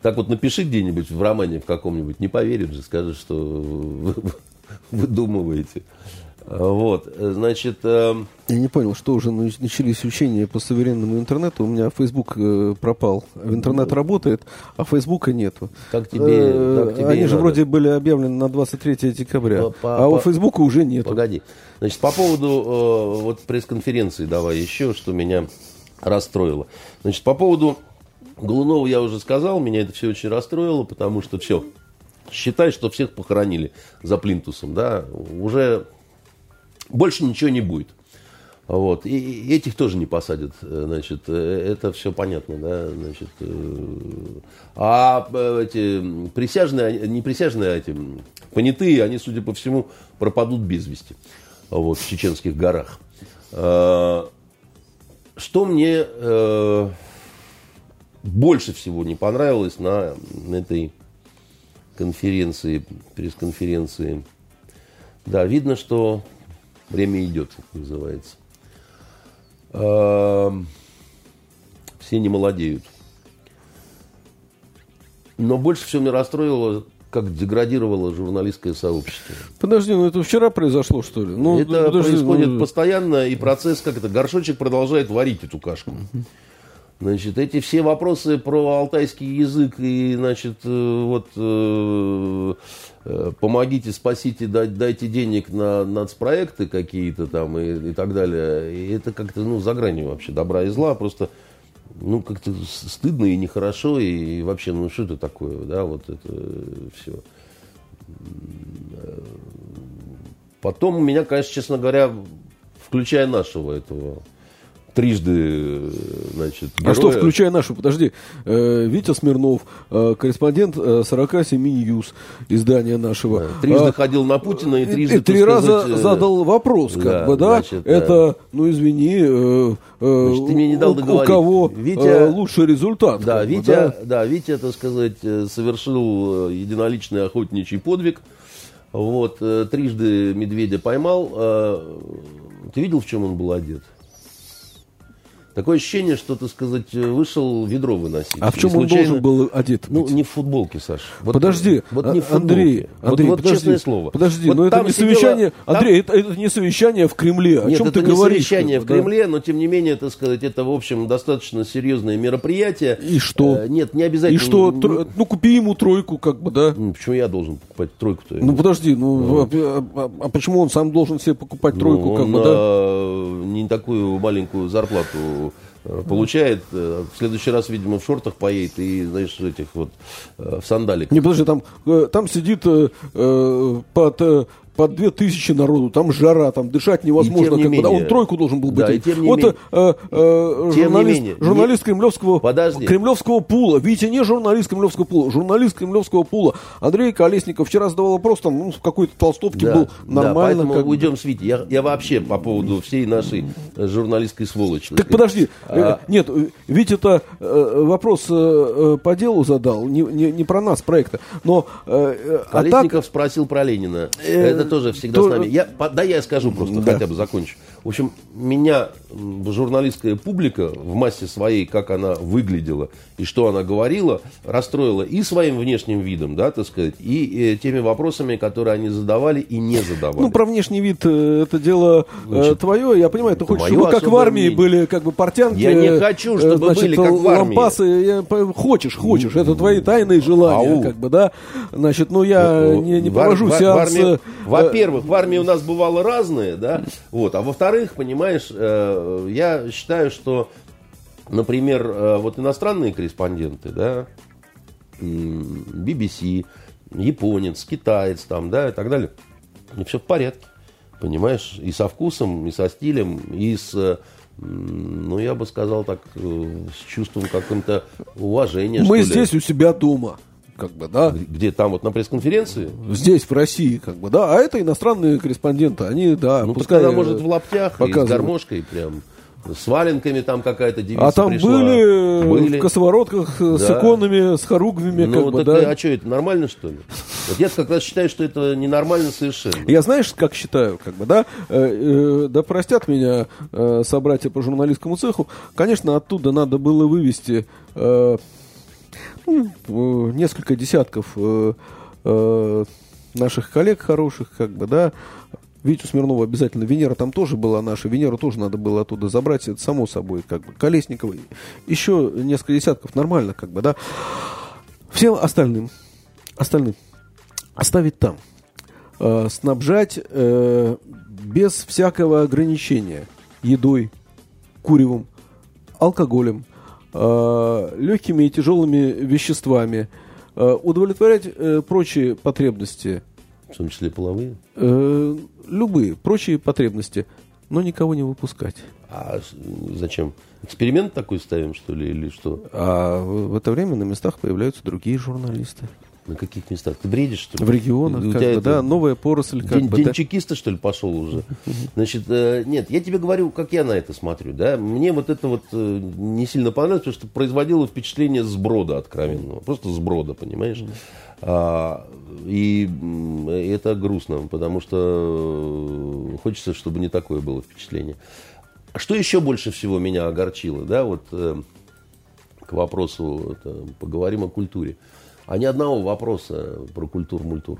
Так вот напиши где-нибудь в романе в каком-нибудь, не поверят же, скажут, что вы выдумываете. Вот, значит, э, Я не понял, что уже нач- начались учения по суверенному интернету. У меня Facebook э, пропал. Интернет работает, а Фейсбука нету. Так тебе- Э, так тебе Они же надо. вроде были объявлены на 23 декабря. По- по- а у Фейсбука уже нету. погоди. Значит, по поводу э, вот пресс-конференции давай еще, что меня расстроило. Значит, по поводу Голунова я уже сказал, меня это все очень расстроило, потому что все, считай, что всех похоронили за плинтусом, да, уже больше ничего не будет. Вот. И, этих тоже не посадят, э, значит, э, это все понятно, да, значит. э, А эти присяжные, не присяжные, а эти понятые, они, судя по всему, пропадут без вести, вот, в чеченских горах. Что мне больше всего не понравилось на этой конференции, пресс-конференции, да, видно, что время идет, называется. Эм, Все не молодеют. Но больше всего меня расстроило, как деградировало журналистское сообщество. Подожди, ну это вчера произошло, что ли? Ну, это подожди, происходит ну, постоянно, и процесс, как это, горшочек продолжает варить эту кашку. Значит, эти все вопросы про алтайский язык и, значит, э, вот э, э, помогите, спасите, дай- дайте денег на нацпроекты какие-то там и, и так далее. И это как-то, ну, за гранью вообще добра и зла. Просто ну, как-то стыдно и нехорошо, и вообще, ну, что это такое, да, вот это все. Потом у меня, конечно, честно говоря, включая нашего этого трижды, значит, героя. А что, включая нашу, подожди, э, Витя Смирнов, э, корреспондент э, 47 News, издания нашего. Да, трижды а, ходил на Путина и трижды, и три раза сказать, задал вопрос, как да, бы, да, значит, это, да. ну, извини, э, значит, ты мне не дал у, у кого Витя, э, лучший результат. Да, Витя, да? да, Витя, так сказать, совершил единоличный охотничий подвиг, вот, трижды медведя поймал, ты видел, в чем он был одет? Такое ощущение, что, так сказать, вышел ведро выносить. А в чем случайно... он должен был одет? Ну, не в футболке, Саш. Вот, подожди, вот не в Андрей, Андрей, вот, вот подожди, честное слово. Подожди, вот но это не сидела, совещание, там... Андрей, это, это не совещание в Кремле. О Нет, чем это ты не говоришь? совещание в Кремле, да? но тем не менее, так сказать, это, в общем, достаточно серьезное мероприятие. И что? Э, нет, не обязательно. И что? Тро... Ну, купи ему тройку, как бы, да? Ну, почему я должен покупать тройку-то? Ну, подожди, ну, ну. А, а, а почему он сам должен себе покупать ну, тройку, как бы, да? не такую маленькую зарплату Э, получает, э, в следующий раз, видимо, в шортах поедет и, знаешь, этих вот э, в сандаликах. Не, подожди, там, там сидит под под две тысячи народу, там жара, там дышать невозможно. Не как менее, бы, да, он тройку должен был быть. Да, и тем не вот менее, э, э, журналист, менее, журналист не, кремлевского, подожди. кремлевского пула. Витя не журналист кремлевского пула, журналист кремлевского пула. Андрей Колесников вчера задавал вопрос, там, ну, в какой-то толстовке да, был нормально. Да, поэтому как... уйдем с Витей. Я, я вообще по поводу всей нашей журналистской сволочи. Так подожди, а... Э, нет, Витя это э, вопрос э, по делу задал, не, не, не про нас, проекта. Но, э, Колесников а так... спросил про Ленина. Это тоже всегда то... с нами я, да, я скажу просто, да. хотя бы закончу. В общем, меня журналистская публика в массе своей, как она выглядела и что она говорила, расстроила и своим внешним видом, да, так сказать, и, и теми вопросами, которые они задавали и не задавали. Ну, про внешний вид э, это дело э, значит, твое. Я понимаю, ты хочешь, чтобы как в армии мнение. были как бы портянки. Я не хочу, чтобы значит, были как в армии. Лампасы, я, хочешь, хочешь. Это твои тайные желания, Ау. как бы, да. Значит, ну я ну, не, не провожу в, сеанс. Э, во-первых, в армии у нас бывало разное, да, вот, а во-вторых, понимаешь, я считаю, что, например, э, вот иностранные корреспонденты, да, BBC, японец, китаец, там, да, и так далее, и все в порядке, понимаешь, и со вкусом, и со стилем, и с ну, я бы сказал так, э, с чувством каким-то уважения. Мы здесь у себя дома как бы, да. Где там вот на пресс-конференции? Здесь, в России, как бы, да. А это иностранные корреспонденты, они, да, ну, пускай... она может в лаптях показывают. и с гармошкой прям с валенками там какая-то девица А там пришла. были, были в косоворотках да. с иконами, с хоругвями. Ну, как бы, да. а что, это нормально, что ли? Вот я как раз считаю, что это ненормально совершенно. Я знаешь, как считаю, как бы, да? Э, э, да простят меня э, собратья по журналистскому цеху. Конечно, оттуда надо было вывести э, ну, несколько десятков э, э, наших коллег хороших, как бы, да, Витю Смирнова обязательно. Венера там тоже была наша. Венеру тоже надо было оттуда забрать. Это само собой, как бы. Колесникова. Еще несколько десятков. Нормально, как бы, да. Всем остальным, остальным оставить там. Э, снабжать э, без всякого ограничения едой, куревом, алкоголем, э, легкими и тяжелыми веществами, э, удовлетворять э, прочие потребности. В том числе половые? Э, любые, прочие потребности, но никого не выпускать. А зачем? Эксперимент такой ставим, что ли, или что? А в это время на местах появляются другие журналисты. На каких местах? Ты бредишь, что ли? В регионах, как бы, это... да, новая поросль. Как день, бы, день да? чекиста, что ли, пошел уже? Значит, э, нет, я тебе говорю, как я на это смотрю, да. Мне вот это вот э, не сильно понравилось, потому что производило впечатление сброда откровенного. Просто сброда, понимаешь? А, и это грустно, потому что хочется, чтобы не такое было впечатление. Что еще больше всего меня огорчило, да, вот э, к вопросу, это, поговорим о культуре. А ни одного вопроса про культур-мультур.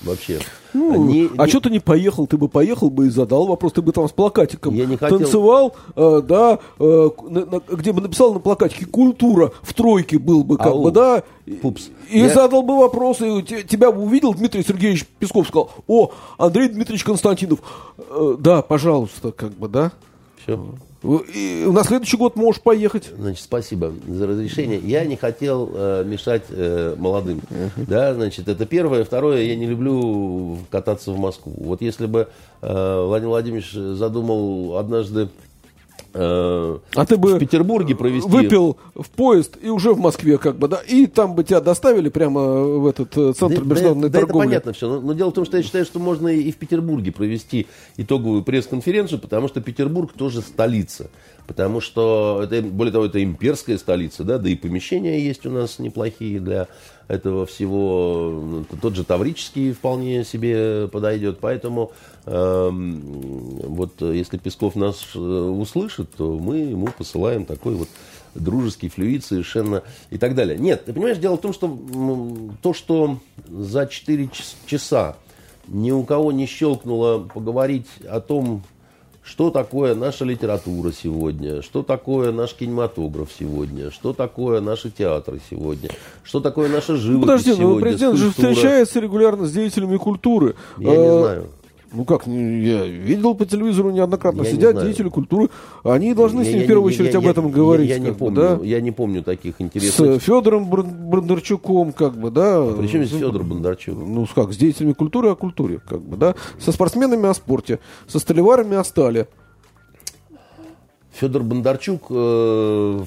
Вообще. Ну, не, а не... что ты не поехал? Ты бы поехал бы и задал вопрос. Ты бы там с плакатиком Я не хотел... танцевал, э, да, э, на, на, где бы написал на плакатике «Культура» в тройке был бы, как Ау, бы, да. Пупс. И Я... задал бы вопрос, и тебя бы увидел Дмитрий Сергеевич Песков, сказал, о, Андрей Дмитриевич Константинов. Э, да, пожалуйста, как бы, да. Все. И на следующий год можешь поехать. Значит, спасибо за разрешение. Я не хотел э, мешать э, молодым. Да, значит, это первое. Второе, я не люблю кататься в Москву. Вот если бы э, Владимир Владимирович задумал однажды Э, а ты бы в Петербурге провести... выпил в поезд и уже в Москве как бы, да, и там бы тебя доставили прямо в этот э, центр да, международной да, торговли. Да, это понятно все, но, но дело в том, что я считаю, что можно и в Петербурге провести итоговую пресс-конференцию, потому что Петербург тоже столица. Потому что, это, более того, это имперская столица, да, да и помещения есть у нас неплохие для этого всего. Тот же Таврический вполне себе подойдет. Поэтому э, вот если Песков нас э, услышит, то мы ему посылаем такой вот дружеский флюид совершенно и так далее. Нет, ты понимаешь, дело в том, что то, что за 4 часа ни у кого не щелкнуло поговорить о том, что такое наша литература сегодня, что такое наш кинематограф сегодня, что такое наши театры сегодня, что такое наша живопись Подожди, сегодня. но президент же встречается регулярно с деятелями культуры. Я а, не знаю. Ну как, я видел по телевизору неоднократно, я сидят не деятели культуры, они должны я, с ним в первую очередь я, об этом я, говорить. Я, я, не помню, да? я не помню таких интересных. С Федором Бондарчуком, как бы, да. А при чем здесь Федор Бондарчук? Ну как, с деятелями культуры о культуре, как бы, да. Со спортсменами о спорте, со столеварами о стали. Федор Бондарчук э,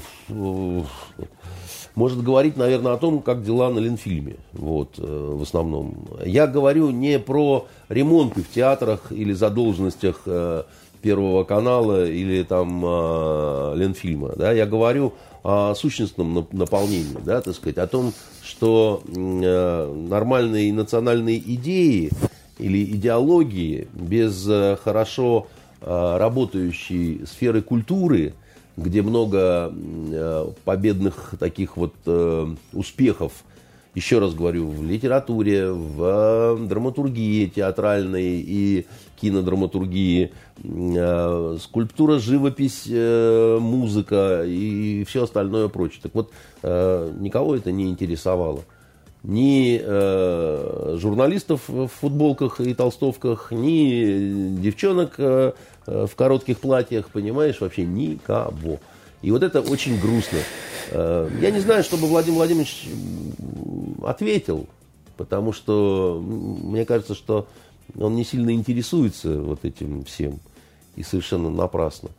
может говорить, наверное, о том, как дела на Ленфильме, вот, э, в основном. Я говорю не про ремонты в театрах или задолженностях э, Первого канала или там э, Ленфильма, да, я говорю о сущностном наполнении, да, так сказать, о том, что нормальные национальные идеи или идеологии без хорошо работающей сферы культуры – где много э, победных таких вот э, успехов, еще раз говорю, в литературе, в э, драматургии театральной и кинодраматургии, скульптура, живопись, музыка и все остальное прочее. Так вот, никого это не интересовало. Ни журналистов в футболках и толстовках, ни девчонок Э, в коротких платьях, понимаешь, вообще никого. И вот это очень грустно. Э, я не знаю, чтобы Владимир Владимирович ответил, потому что мне кажется, что он не сильно интересуется вот этим всем и совершенно напрасно.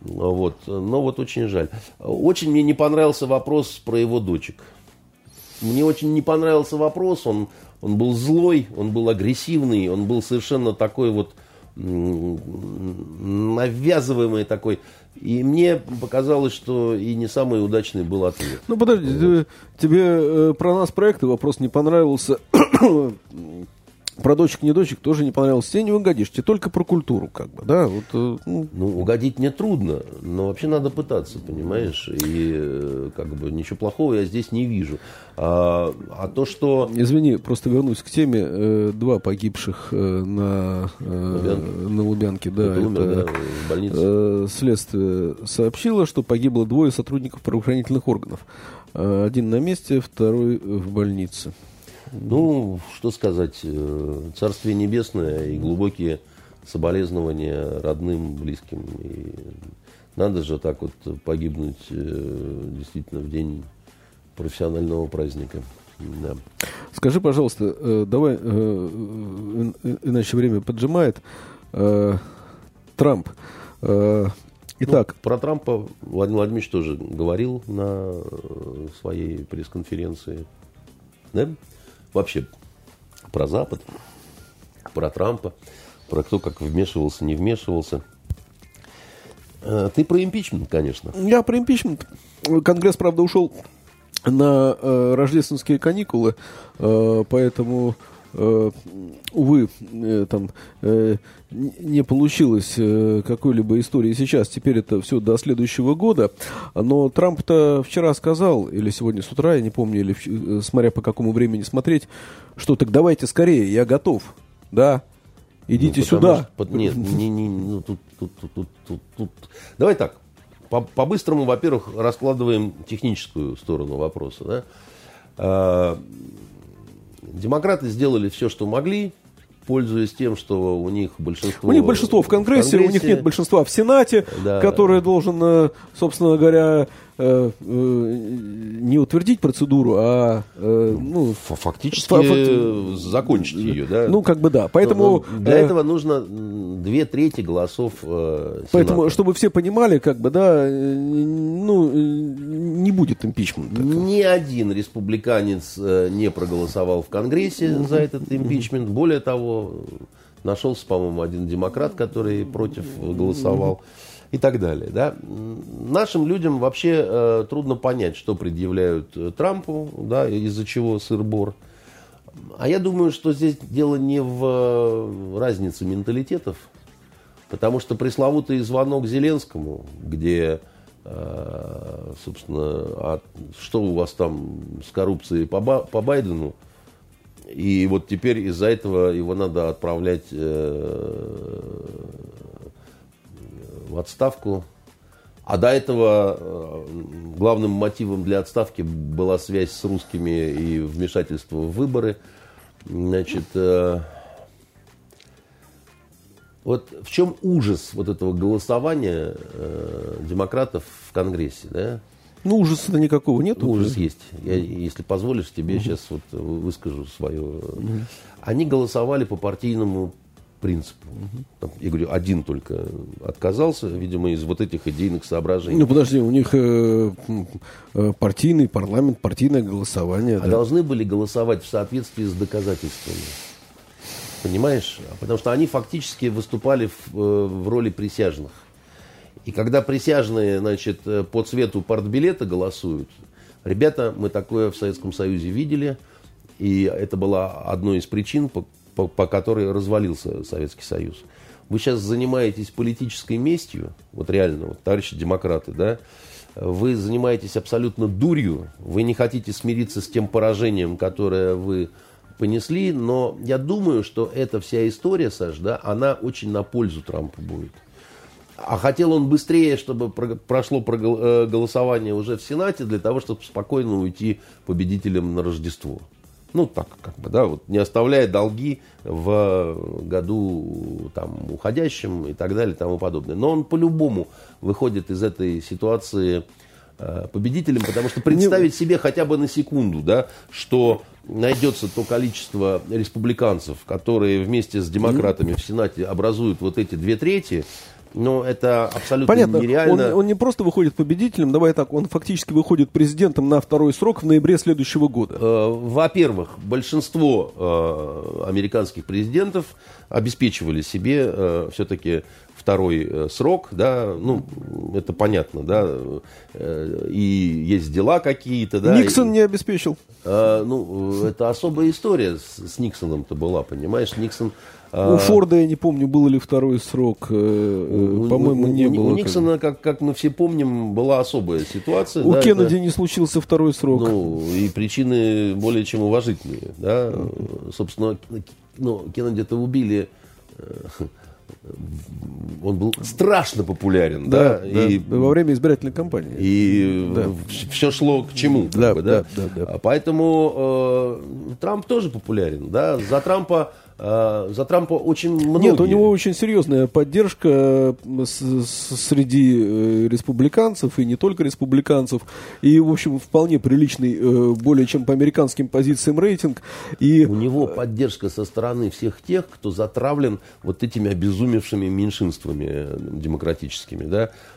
Вот. Но вот очень жаль. Очень мне не понравился вопрос про его дочек. Мне очень не понравился вопрос. Он, он был злой, он был агрессивный, он был совершенно такой вот навязываемый такой. И мне показалось, что и не самый удачный был ответ. Ну подожди, вот. тебе, тебе э, про нас проекты вопрос не понравился. Про дочек, не дочек тоже не понравилось. Тебе не угодишь, тебе только про культуру, как бы, да? Вот, э, ну. ну, угодить мне трудно, но вообще надо пытаться, понимаешь? И э, как бы ничего плохого я здесь не вижу. А, а то, что... Извини, просто вернусь к теме. Э, два погибших на, Лубянке. на Лубянке. Да, это, умер, это, да, в больнице. Следствие сообщило, что погибло двое сотрудников правоохранительных органов. Один на месте, второй в больнице. Ну, что сказать, э, Царствие Небесное и глубокие соболезнования родным, близким. И надо же так вот погибнуть э, действительно в день профессионального праздника. Да. Скажи, пожалуйста, э, давай, иначе время поджимает. Трамп. Итак. Ну, про Трампа Владимир Владимирович тоже говорил на своей пресс-конференции. Да? Вообще про Запад, про Трампа, про кто как вмешивался, не вмешивался. Э, ты про импичмент, конечно. Я про импичмент. Конгресс, правда, ушел на э, рождественские каникулы, э, поэтому увы, э, там э, не получилось э, какой-либо истории сейчас. Теперь это все до следующего года. Но Трамп-то вчера сказал, или сегодня с утра, я не помню, или э, смотря по какому времени смотреть, что так давайте скорее, я готов. Да, идите ну, сюда. Что, нет, не, не, ну, тут, тут, тут, тут, тут, тут. Давай так. По-быстрому, во-первых, раскладываем техническую сторону вопроса. Да? Демократы сделали все, что могли пользуясь тем, что у них большинство... У них большинство в Конгрессе, в Конгрессе. у них нет большинства в Сенате, да. который должен, э, собственно говоря, э, э, не утвердить процедуру, а ну, фактически фа- закончить ее, да? Ну, как бы да. Поэтому Но для этого нужно две трети голосов Сената. Поэтому, чтобы все понимали, как бы, да, ну, не будет импичмента. Ни один республиканец не проголосовал в Конгрессе за этот импичмент. Более того, нашелся, по-моему, один демократ, который против голосовал и так далее. Да? Нашим людям вообще э, трудно понять, что предъявляют э, Трампу, да, из-за чего сыр-бор. А я думаю, что здесь дело не в э, разнице менталитетов, потому что пресловутый звонок Зеленскому, где, э, собственно, а что у вас там с коррупцией по, по Байдену, и вот теперь из-за этого его надо отправлять э, в отставку. А до этого э, главным мотивом для отставки была связь с русскими и вмешательство в выборы. Значит, э, вот в чем ужас вот этого голосования э, демократов в Конгрессе, да? Ну, ужаса никакого нет. Ужас есть. Я, если позволишь, тебе угу. сейчас вот выскажу свое. Угу. Они голосовали по партийному принципу. Угу. Я говорю, один только отказался, видимо, из вот этих идейных соображений. Ну, подожди, у них э, э, партийный парламент, партийное голосование. А да. должны были голосовать в соответствии с доказательствами. Понимаешь? Потому что они фактически выступали в, э, в роли присяжных. И когда присяжные, значит, э, по цвету партбилета голосуют, ребята, мы такое в Советском Союзе видели, и это была одной из причин, по, по, по которой развалился Советский Союз. Вы сейчас занимаетесь политической местью, вот реально, вот, товарищи демократы, да, вы занимаетесь абсолютно дурью, вы не хотите смириться с тем поражением, которое вы понесли, но я думаю, что эта вся история, Саш, да, она очень на пользу Трампу будет. А хотел он быстрее, чтобы прошло э, голосование уже в Сенате, для того, чтобы спокойно уйти победителем на Рождество. Ну, так, как бы, да, вот не оставляя долги в году там, уходящем и так далее и тому подобное. Но он по-любому выходит из этой ситуации э, победителем, потому что представить себе хотя бы на секунду, да, что найдется то количество республиканцев, которые вместе с демократами в Сенате образуют вот эти две трети, но это абсолютно Понятно. нереально. Он, он не просто выходит победителем, давай так, он фактически выходит президентом на второй срок в ноябре следующего года. Э, во-первых, большинство э, американских президентов обеспечивали себе э, все-таки второй срок, да, ну, это понятно, да, и есть дела какие-то, да. Никсон и, не обеспечил. ну, это особая история с, с Никсоном-то была, понимаешь, Никсон у а, Форда, я не помню, был ли второй срок. Э, по-моему, не было. У Никсона, как, как мы все помним, была особая ситуация. У да, Кеннеди это, не случился второй срок. Ну, и причины более чем уважительные. Да? Собственно, ну, Кеннеди-то убили э, он был страшно популярен, да, да, и во время избирательной кампании. И да. все шло к чему, да, бы, да? Да, да, да. Поэтому э, Трамп тоже популярен, да. За Трампа а, за Трампа очень многие... Нет, у него очень серьезная поддержка э, среди э, республиканцев, и не только республиканцев, и, в общем, вполне приличный, э, более чем по американским позициям рейтинг. И... У него поддержка со стороны всех тех, кто затравлен вот этими обезумевшими меньшинствами демократическими, да, Э,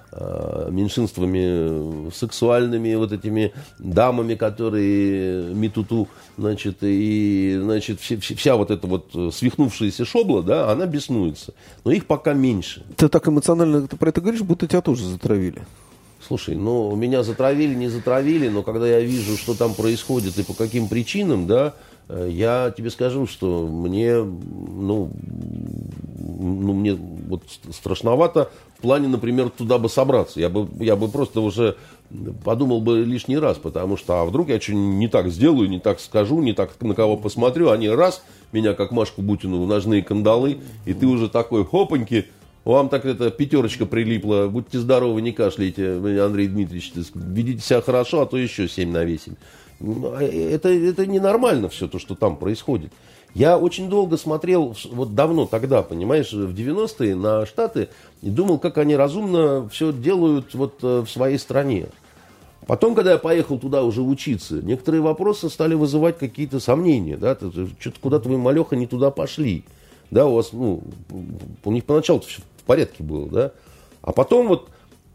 меньшинствами сексуальными, вот этими дамами, которые метуту, значит, и, значит, вся, вся вот эта вот свихнувшаяся шобла, да, она беснуется. Но их пока меньше. Ты так эмоционально ты про это говоришь, будто тебя тоже затравили. Слушай, ну, меня затравили, не затравили, но когда я вижу, что там происходит и по каким причинам, да, э, я тебе скажу, что мне, ну, ну, мне вот страшновато в плане, например, туда бы собраться. Я бы, я бы просто уже подумал бы лишний раз, потому что а вдруг я что-нибудь не так сделаю, не так скажу, не так на кого посмотрю, они раз, меня как Машку Бутину в ножные кандалы, и ты уже такой хопаньки, вам так это пятерочка прилипла, будьте здоровы, не кашляйте, Андрей Дмитриевич, ведите себя хорошо, а то еще 7 на 8. А это, это ненормально все то, что там происходит. Я очень долго смотрел, вот давно тогда, понимаешь, в 90-е на Штаты, и думал, как они разумно все делают вот э, в своей стране. Потом, когда я поехал туда уже учиться, некоторые вопросы стали вызывать какие-то сомнения, да, что-то куда-то вы, малеха, не туда пошли, да, у вас, ну, у них поначалу все в порядке было, да, а потом вот,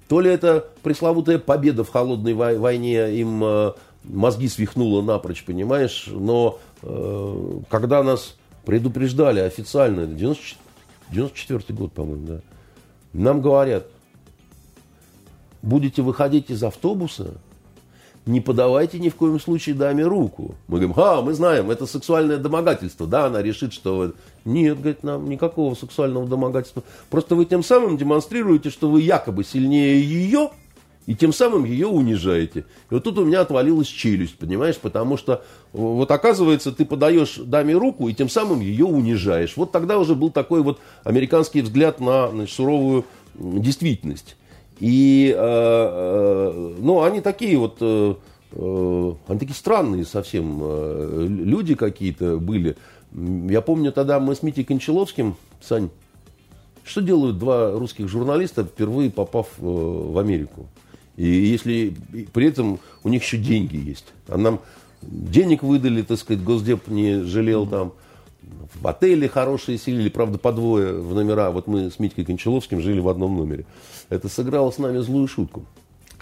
то ли это пресловутая победа в холодной войне им э, мозги свихнула напрочь, понимаешь, но э, когда нас предупреждали официально, 94, 94 год, по-моему, да, нам говорят, будете выходить из автобуса, не подавайте ни в коем случае даме руку. Мы говорим, а, мы знаем, это сексуальное домогательство. Да, она решит, что... Нет, говорит, нам никакого сексуального домогательства. Просто вы тем самым демонстрируете, что вы якобы сильнее ее, и тем самым ее унижаете. И вот тут у меня отвалилась челюсть, понимаешь, потому что вот оказывается, ты подаешь даме руку, и тем самым ее унижаешь. Вот тогда уже был такой вот американский взгляд на значит, суровую действительность. И, э, э, ну, они такие вот, э, они такие странные совсем люди какие-то были. Я помню, тогда мы с Митей Кончаловским, Сань, что делают два русских журналиста, впервые попав в Америку? И если при этом у них еще деньги есть. А нам денег выдали, так сказать, Госдеп не жалел там. В отеле хорошие селили, правда, по двое в номера. Вот мы с Митькой Кончаловским жили в одном номере. Это сыграло с нами злую шутку.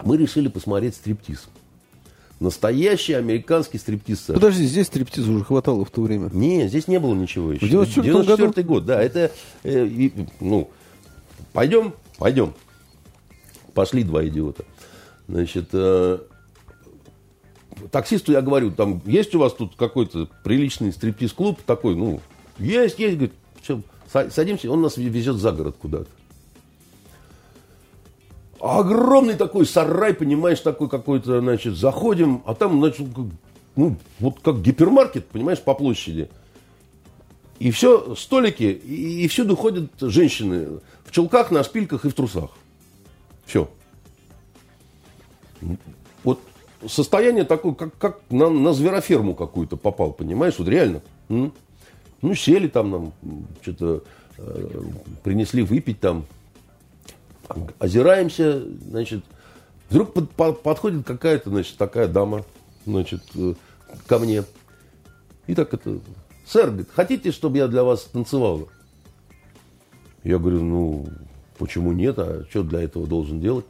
Мы решили посмотреть стриптиз. Настоящий американский стриптиз. Сэр. Подожди, здесь стриптиза уже хватало в то время. Не, здесь не было ничего еще. В 94 94 год, да. Это, э, и, ну, пойдем, пойдем. Пошли два идиота. Значит, э, таксисту я говорю, там, есть у вас тут какой-то приличный стриптиз-клуб такой, ну, есть, есть, говорит, все, садимся, он нас везет за город куда-то. Огромный такой сарай, понимаешь, такой какой-то, значит, заходим, а там, значит, ну, вот как гипермаркет, понимаешь, по площади. И все, столики, и, и всюду ходят женщины в чулках, на шпильках и в трусах. Все. Вот состояние такое, как, как на, на звероферму какую-то попал, понимаешь, вот реально. Ну, сели там нам, что-то э, принесли выпить там, озираемся, значит, вдруг под, под, подходит какая-то, значит, такая дама, значит, э, ко мне. И так это, сэр, говорит, хотите, чтобы я для вас танцевала? Я говорю, ну, почему нет, а что для этого должен делать?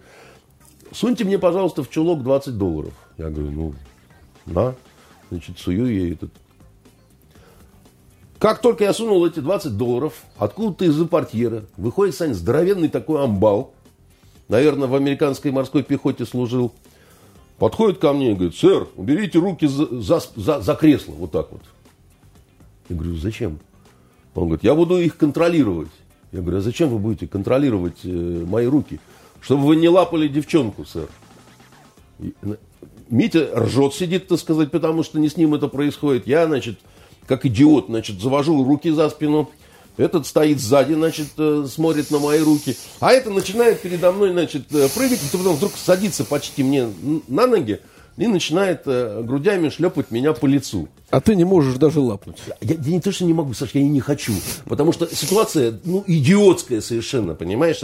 Суньте мне, пожалуйста, в чулок 20 долларов. Я говорю, ну, на, значит, сую ей этот. Как только я сунул эти 20 долларов, откуда-то из-за портьера выходит, Сань, здоровенный такой амбал, наверное, в американской морской пехоте служил, подходит ко мне и говорит, сэр, уберите руки за, за, за, за кресло, вот так вот. Я говорю, зачем? Он говорит, я буду их контролировать. Я говорю, а зачем вы будете контролировать э, мои руки? Чтобы вы не лапали девчонку, сэр. Митя ржет, сидит, так сказать, потому что не с ним это происходит. Я, значит, как идиот, значит, завожу руки за спину. Этот стоит сзади, значит, э, смотрит на мои руки. А это начинает передо мной, значит, э, прыгать, и потом вдруг садится почти мне на ноги и начинает э, грудями шлепать меня по лицу. А ты не можешь даже лапнуть. Я, я не то, что не могу, Саша, я и не хочу. Потому что ситуация, ну, идиотская совершенно, понимаешь?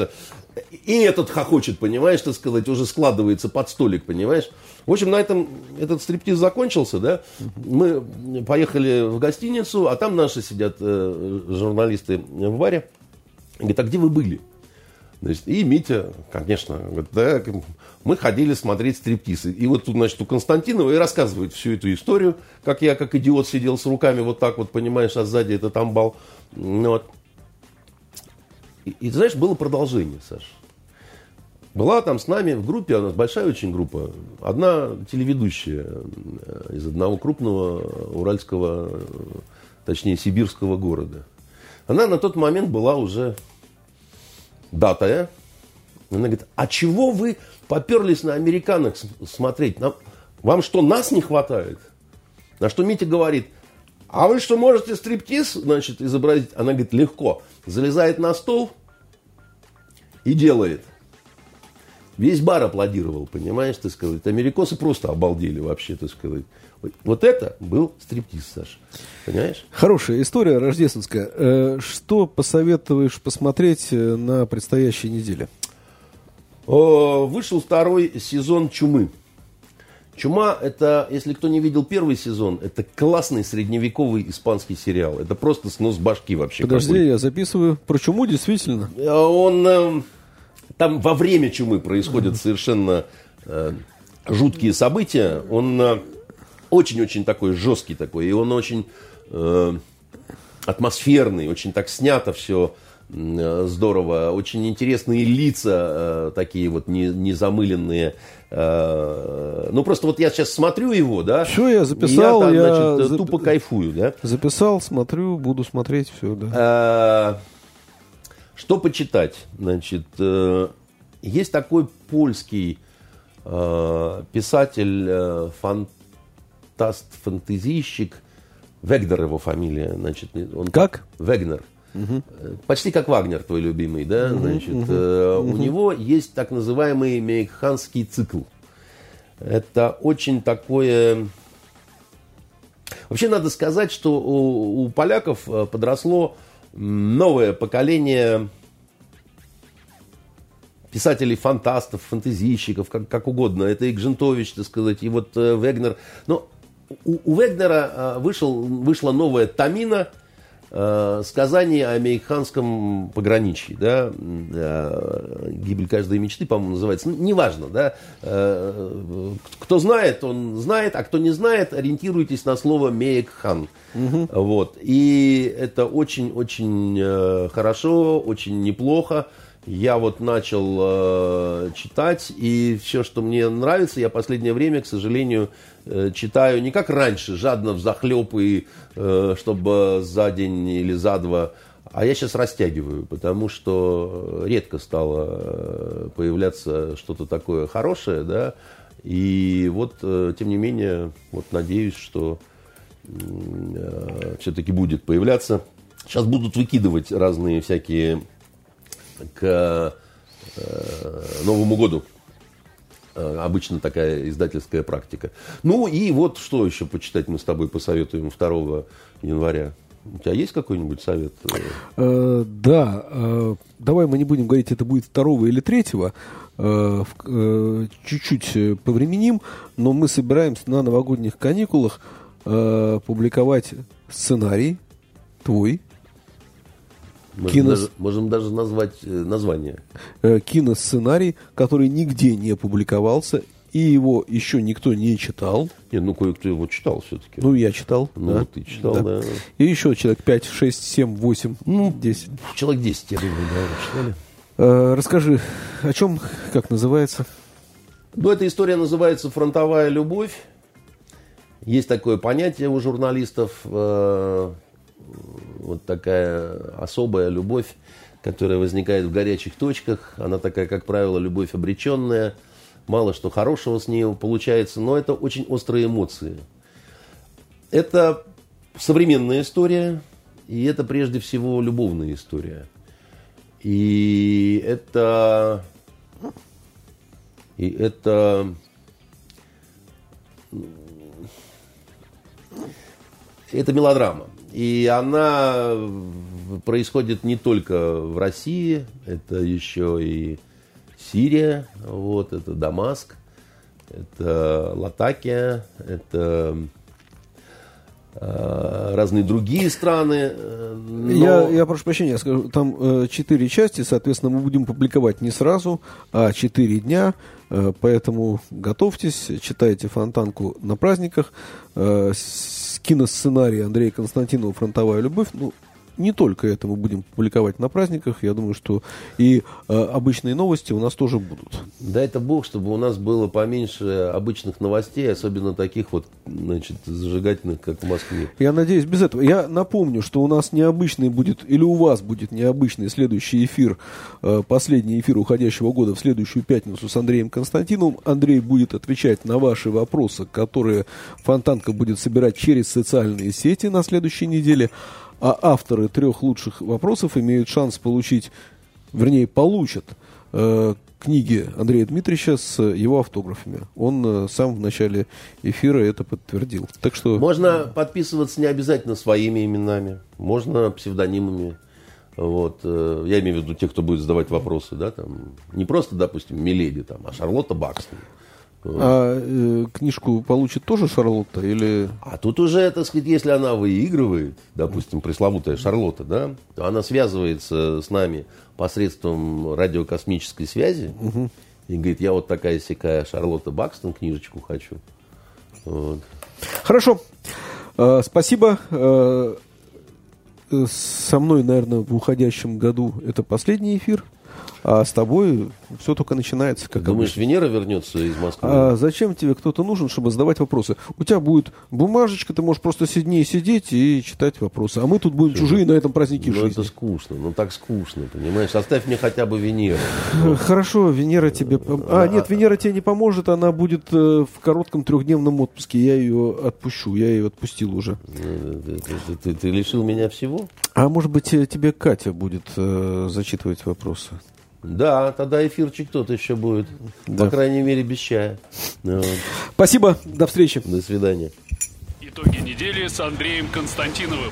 И этот хохочет, понимаешь, так сказать, уже складывается под столик, понимаешь? В общем, на этом этот стриптиз закончился, да? Мы поехали в гостиницу, а там наши сидят э, журналисты в баре. Говорит, а где вы были? Значит, и Митя, конечно, говорит, да, мы ходили смотреть стриптиз. И вот тут, значит, у Константинова и рассказывает всю эту историю, как я, как идиот, сидел с руками вот так вот, понимаешь, а сзади этот амбал. Ну, вот. И, и, знаешь, было продолжение, Саша. Была там с нами в группе, у нас большая очень группа, одна телеведущая э, из одного крупного уральского, точнее, сибирского города. Она на тот момент была уже датая. Она говорит, а чего вы поперлись на американок смотреть? Нам, вам что, нас не хватает? На что Митя говорит, а вы что, можете стриптиз, значит, изобразить? Она говорит, легко. Залезает на стол и делает. Весь бар аплодировал, понимаешь, ты сказать. Америкосы просто обалдели вообще, так сказать. Вот это был стриптиз, Саша. Понимаешь? Хорошая история рождественская. Э, что посоветуешь посмотреть э, на предстоящей неделе? Вышел второй сезон «Чумы». «Чума» — это, если кто не видел первый сезон, это классный средневековый испанский сериал. Это просто снос башки вообще. Подожди, какой. я записываю. Про «Чуму» действительно. Э, он... Там во время чумы происходят совершенно жуткие события. Он очень-очень такой жесткий такой, и он очень э, атмосферный, очень так снято все э, здорово, очень интересные лица э, такие вот не, незамыленные. Э, ну просто вот я сейчас смотрю его, да. Все, я записал, я, там, я значит, зап... тупо кайфую, да. Записал, смотрю, буду смотреть все, да. Э, что почитать? Значит, э, есть такой польский э, писатель, э, фантаст, фантазийщик, Вегнер его фамилия, значит, он как? Вегнер. Угу. Почти как Вагнер, твой любимый, да, угу, значит, угу, э, угу. у него есть так называемый мейханский цикл. Это очень такое... Вообще надо сказать, что у, у поляков подросло новое поколение писателей-фантастов, фантазийщиков, как, как угодно. Это и Гжентович, так сказать, и вот э, Вегнер. Но у, у Вегнера э, вышел, вышла новая Тамина, э, сказание о американском пограничье, да, э, гибель каждой мечты, по-моему, называется, ну, неважно, да, э, кто знает, он знает, а кто не знает, ориентируйтесь на слово Мейкхан, угу. вот, и это очень-очень хорошо, очень неплохо, я вот начал э, читать, и все, что мне нравится, я последнее время, к сожалению, э, читаю не как раньше, жадно взахлеб, и э, чтобы за день или за два, а я сейчас растягиваю, потому что редко стало э, появляться что-то такое хорошее, да, и вот, э, тем не менее, вот надеюсь, что э, все-таки будет появляться. Сейчас будут выкидывать разные всякие к э, Новому году. Э, обычно такая издательская практика. Ну и вот что еще почитать мы с тобой посоветуем 2 января. У тебя есть какой-нибудь совет? Э, да. Давай мы не будем говорить, это будет 2 или 3. Э, чуть-чуть повременим, но мы собираемся на новогодних каникулах публиковать сценарий твой, Можем, Кино... даже, можем даже назвать э, название. Э, киносценарий, который нигде не публиковался, и его еще никто не читал. Не, ну кое-кто его читал все-таки. Ну, я читал. Ну, да. ты читал, да. да. И еще человек 5, 6, 7, 8, ну, 10. Человек 10, я думаю, да, читали. Э, расскажи, о чем, как называется? Ну, эта история называется «Фронтовая любовь». Есть такое понятие у журналистов э, вот такая особая любовь, которая возникает в горячих точках. Она такая, как правило, любовь обреченная. Мало что хорошего с ней получается, но это очень острые эмоции. Это современная история, и это прежде всего любовная история. И это... И это... Это мелодрама. И она происходит не только в России, это еще и Сирия, вот, это Дамаск, это Латакия, это э, разные другие страны. Но... Я, я прошу прощения, я скажу, там э, четыре э, части, соответственно, мы будем публиковать не сразу, а четыре дня, э, поэтому готовьтесь, читайте фонтанку на праздниках. Киносценарий Андрея Константинова «Фронтовая любовь». Ну, не только это мы будем публиковать на праздниках. Я думаю, что и э, обычные новости у нас тоже будут. Дай это Бог, чтобы у нас было поменьше обычных новостей, особенно таких вот, значит, зажигательных, как в Москве. Я надеюсь, без этого. Я напомню, что у нас необычный будет, или у вас будет необычный следующий эфир, э, последний эфир уходящего года в следующую пятницу с Андреем Константиновым. Андрей будет отвечать на ваши вопросы, которые Фонтанка будет собирать через социальные сети на следующей неделе а авторы трех лучших вопросов имеют шанс получить, вернее, получат э, книги Андрея Дмитриевича с его автографами. Он э, сам в начале эфира это подтвердил. Так что... Можно подписываться не обязательно своими именами, можно псевдонимами. Вот, э, я имею в виду тех, кто будет задавать вопросы, да, там, не просто, допустим, Миледи, там, а Шарлотта Бакстон. А э, книжку получит тоже Шарлотта или... А тут уже, так сказать, если она выигрывает, допустим, пресловутая Шарлотта, да, то она связывается с нами посредством радиокосмической связи угу. и говорит, я вот такая сякая Шарлотта Бакстон книжечку хочу. Вот. Хорошо. Э, спасибо. Э, со мной, наверное, в уходящем году это последний эфир. А с тобой все только начинается. Как Думаешь, обычно. Венера вернется из Москвы? А зачем тебе кто-то нужен, чтобы задавать вопросы? У тебя будет бумажечка, ты можешь просто сиднее сидеть и читать вопросы. А мы тут будем чужие на этом празднике ну, жизни. это скучно, ну так скучно, понимаешь? Оставь мне хотя бы Венеру. Хорошо, Венера тебе... А, нет, Венера тебе не поможет, она будет э, в коротком трехдневном отпуске. Я ее отпущу, я ее отпустил уже. Ну, ты, ты, ты, лишил меня всего? А может быть, э, тебе Катя будет э, зачитывать вопросы? Да, тогда эфирчик тот еще будет. Да. По крайней мере, без чая. Вот. Спасибо, до встречи. До свидания. Итоги недели с Андреем Константиновым.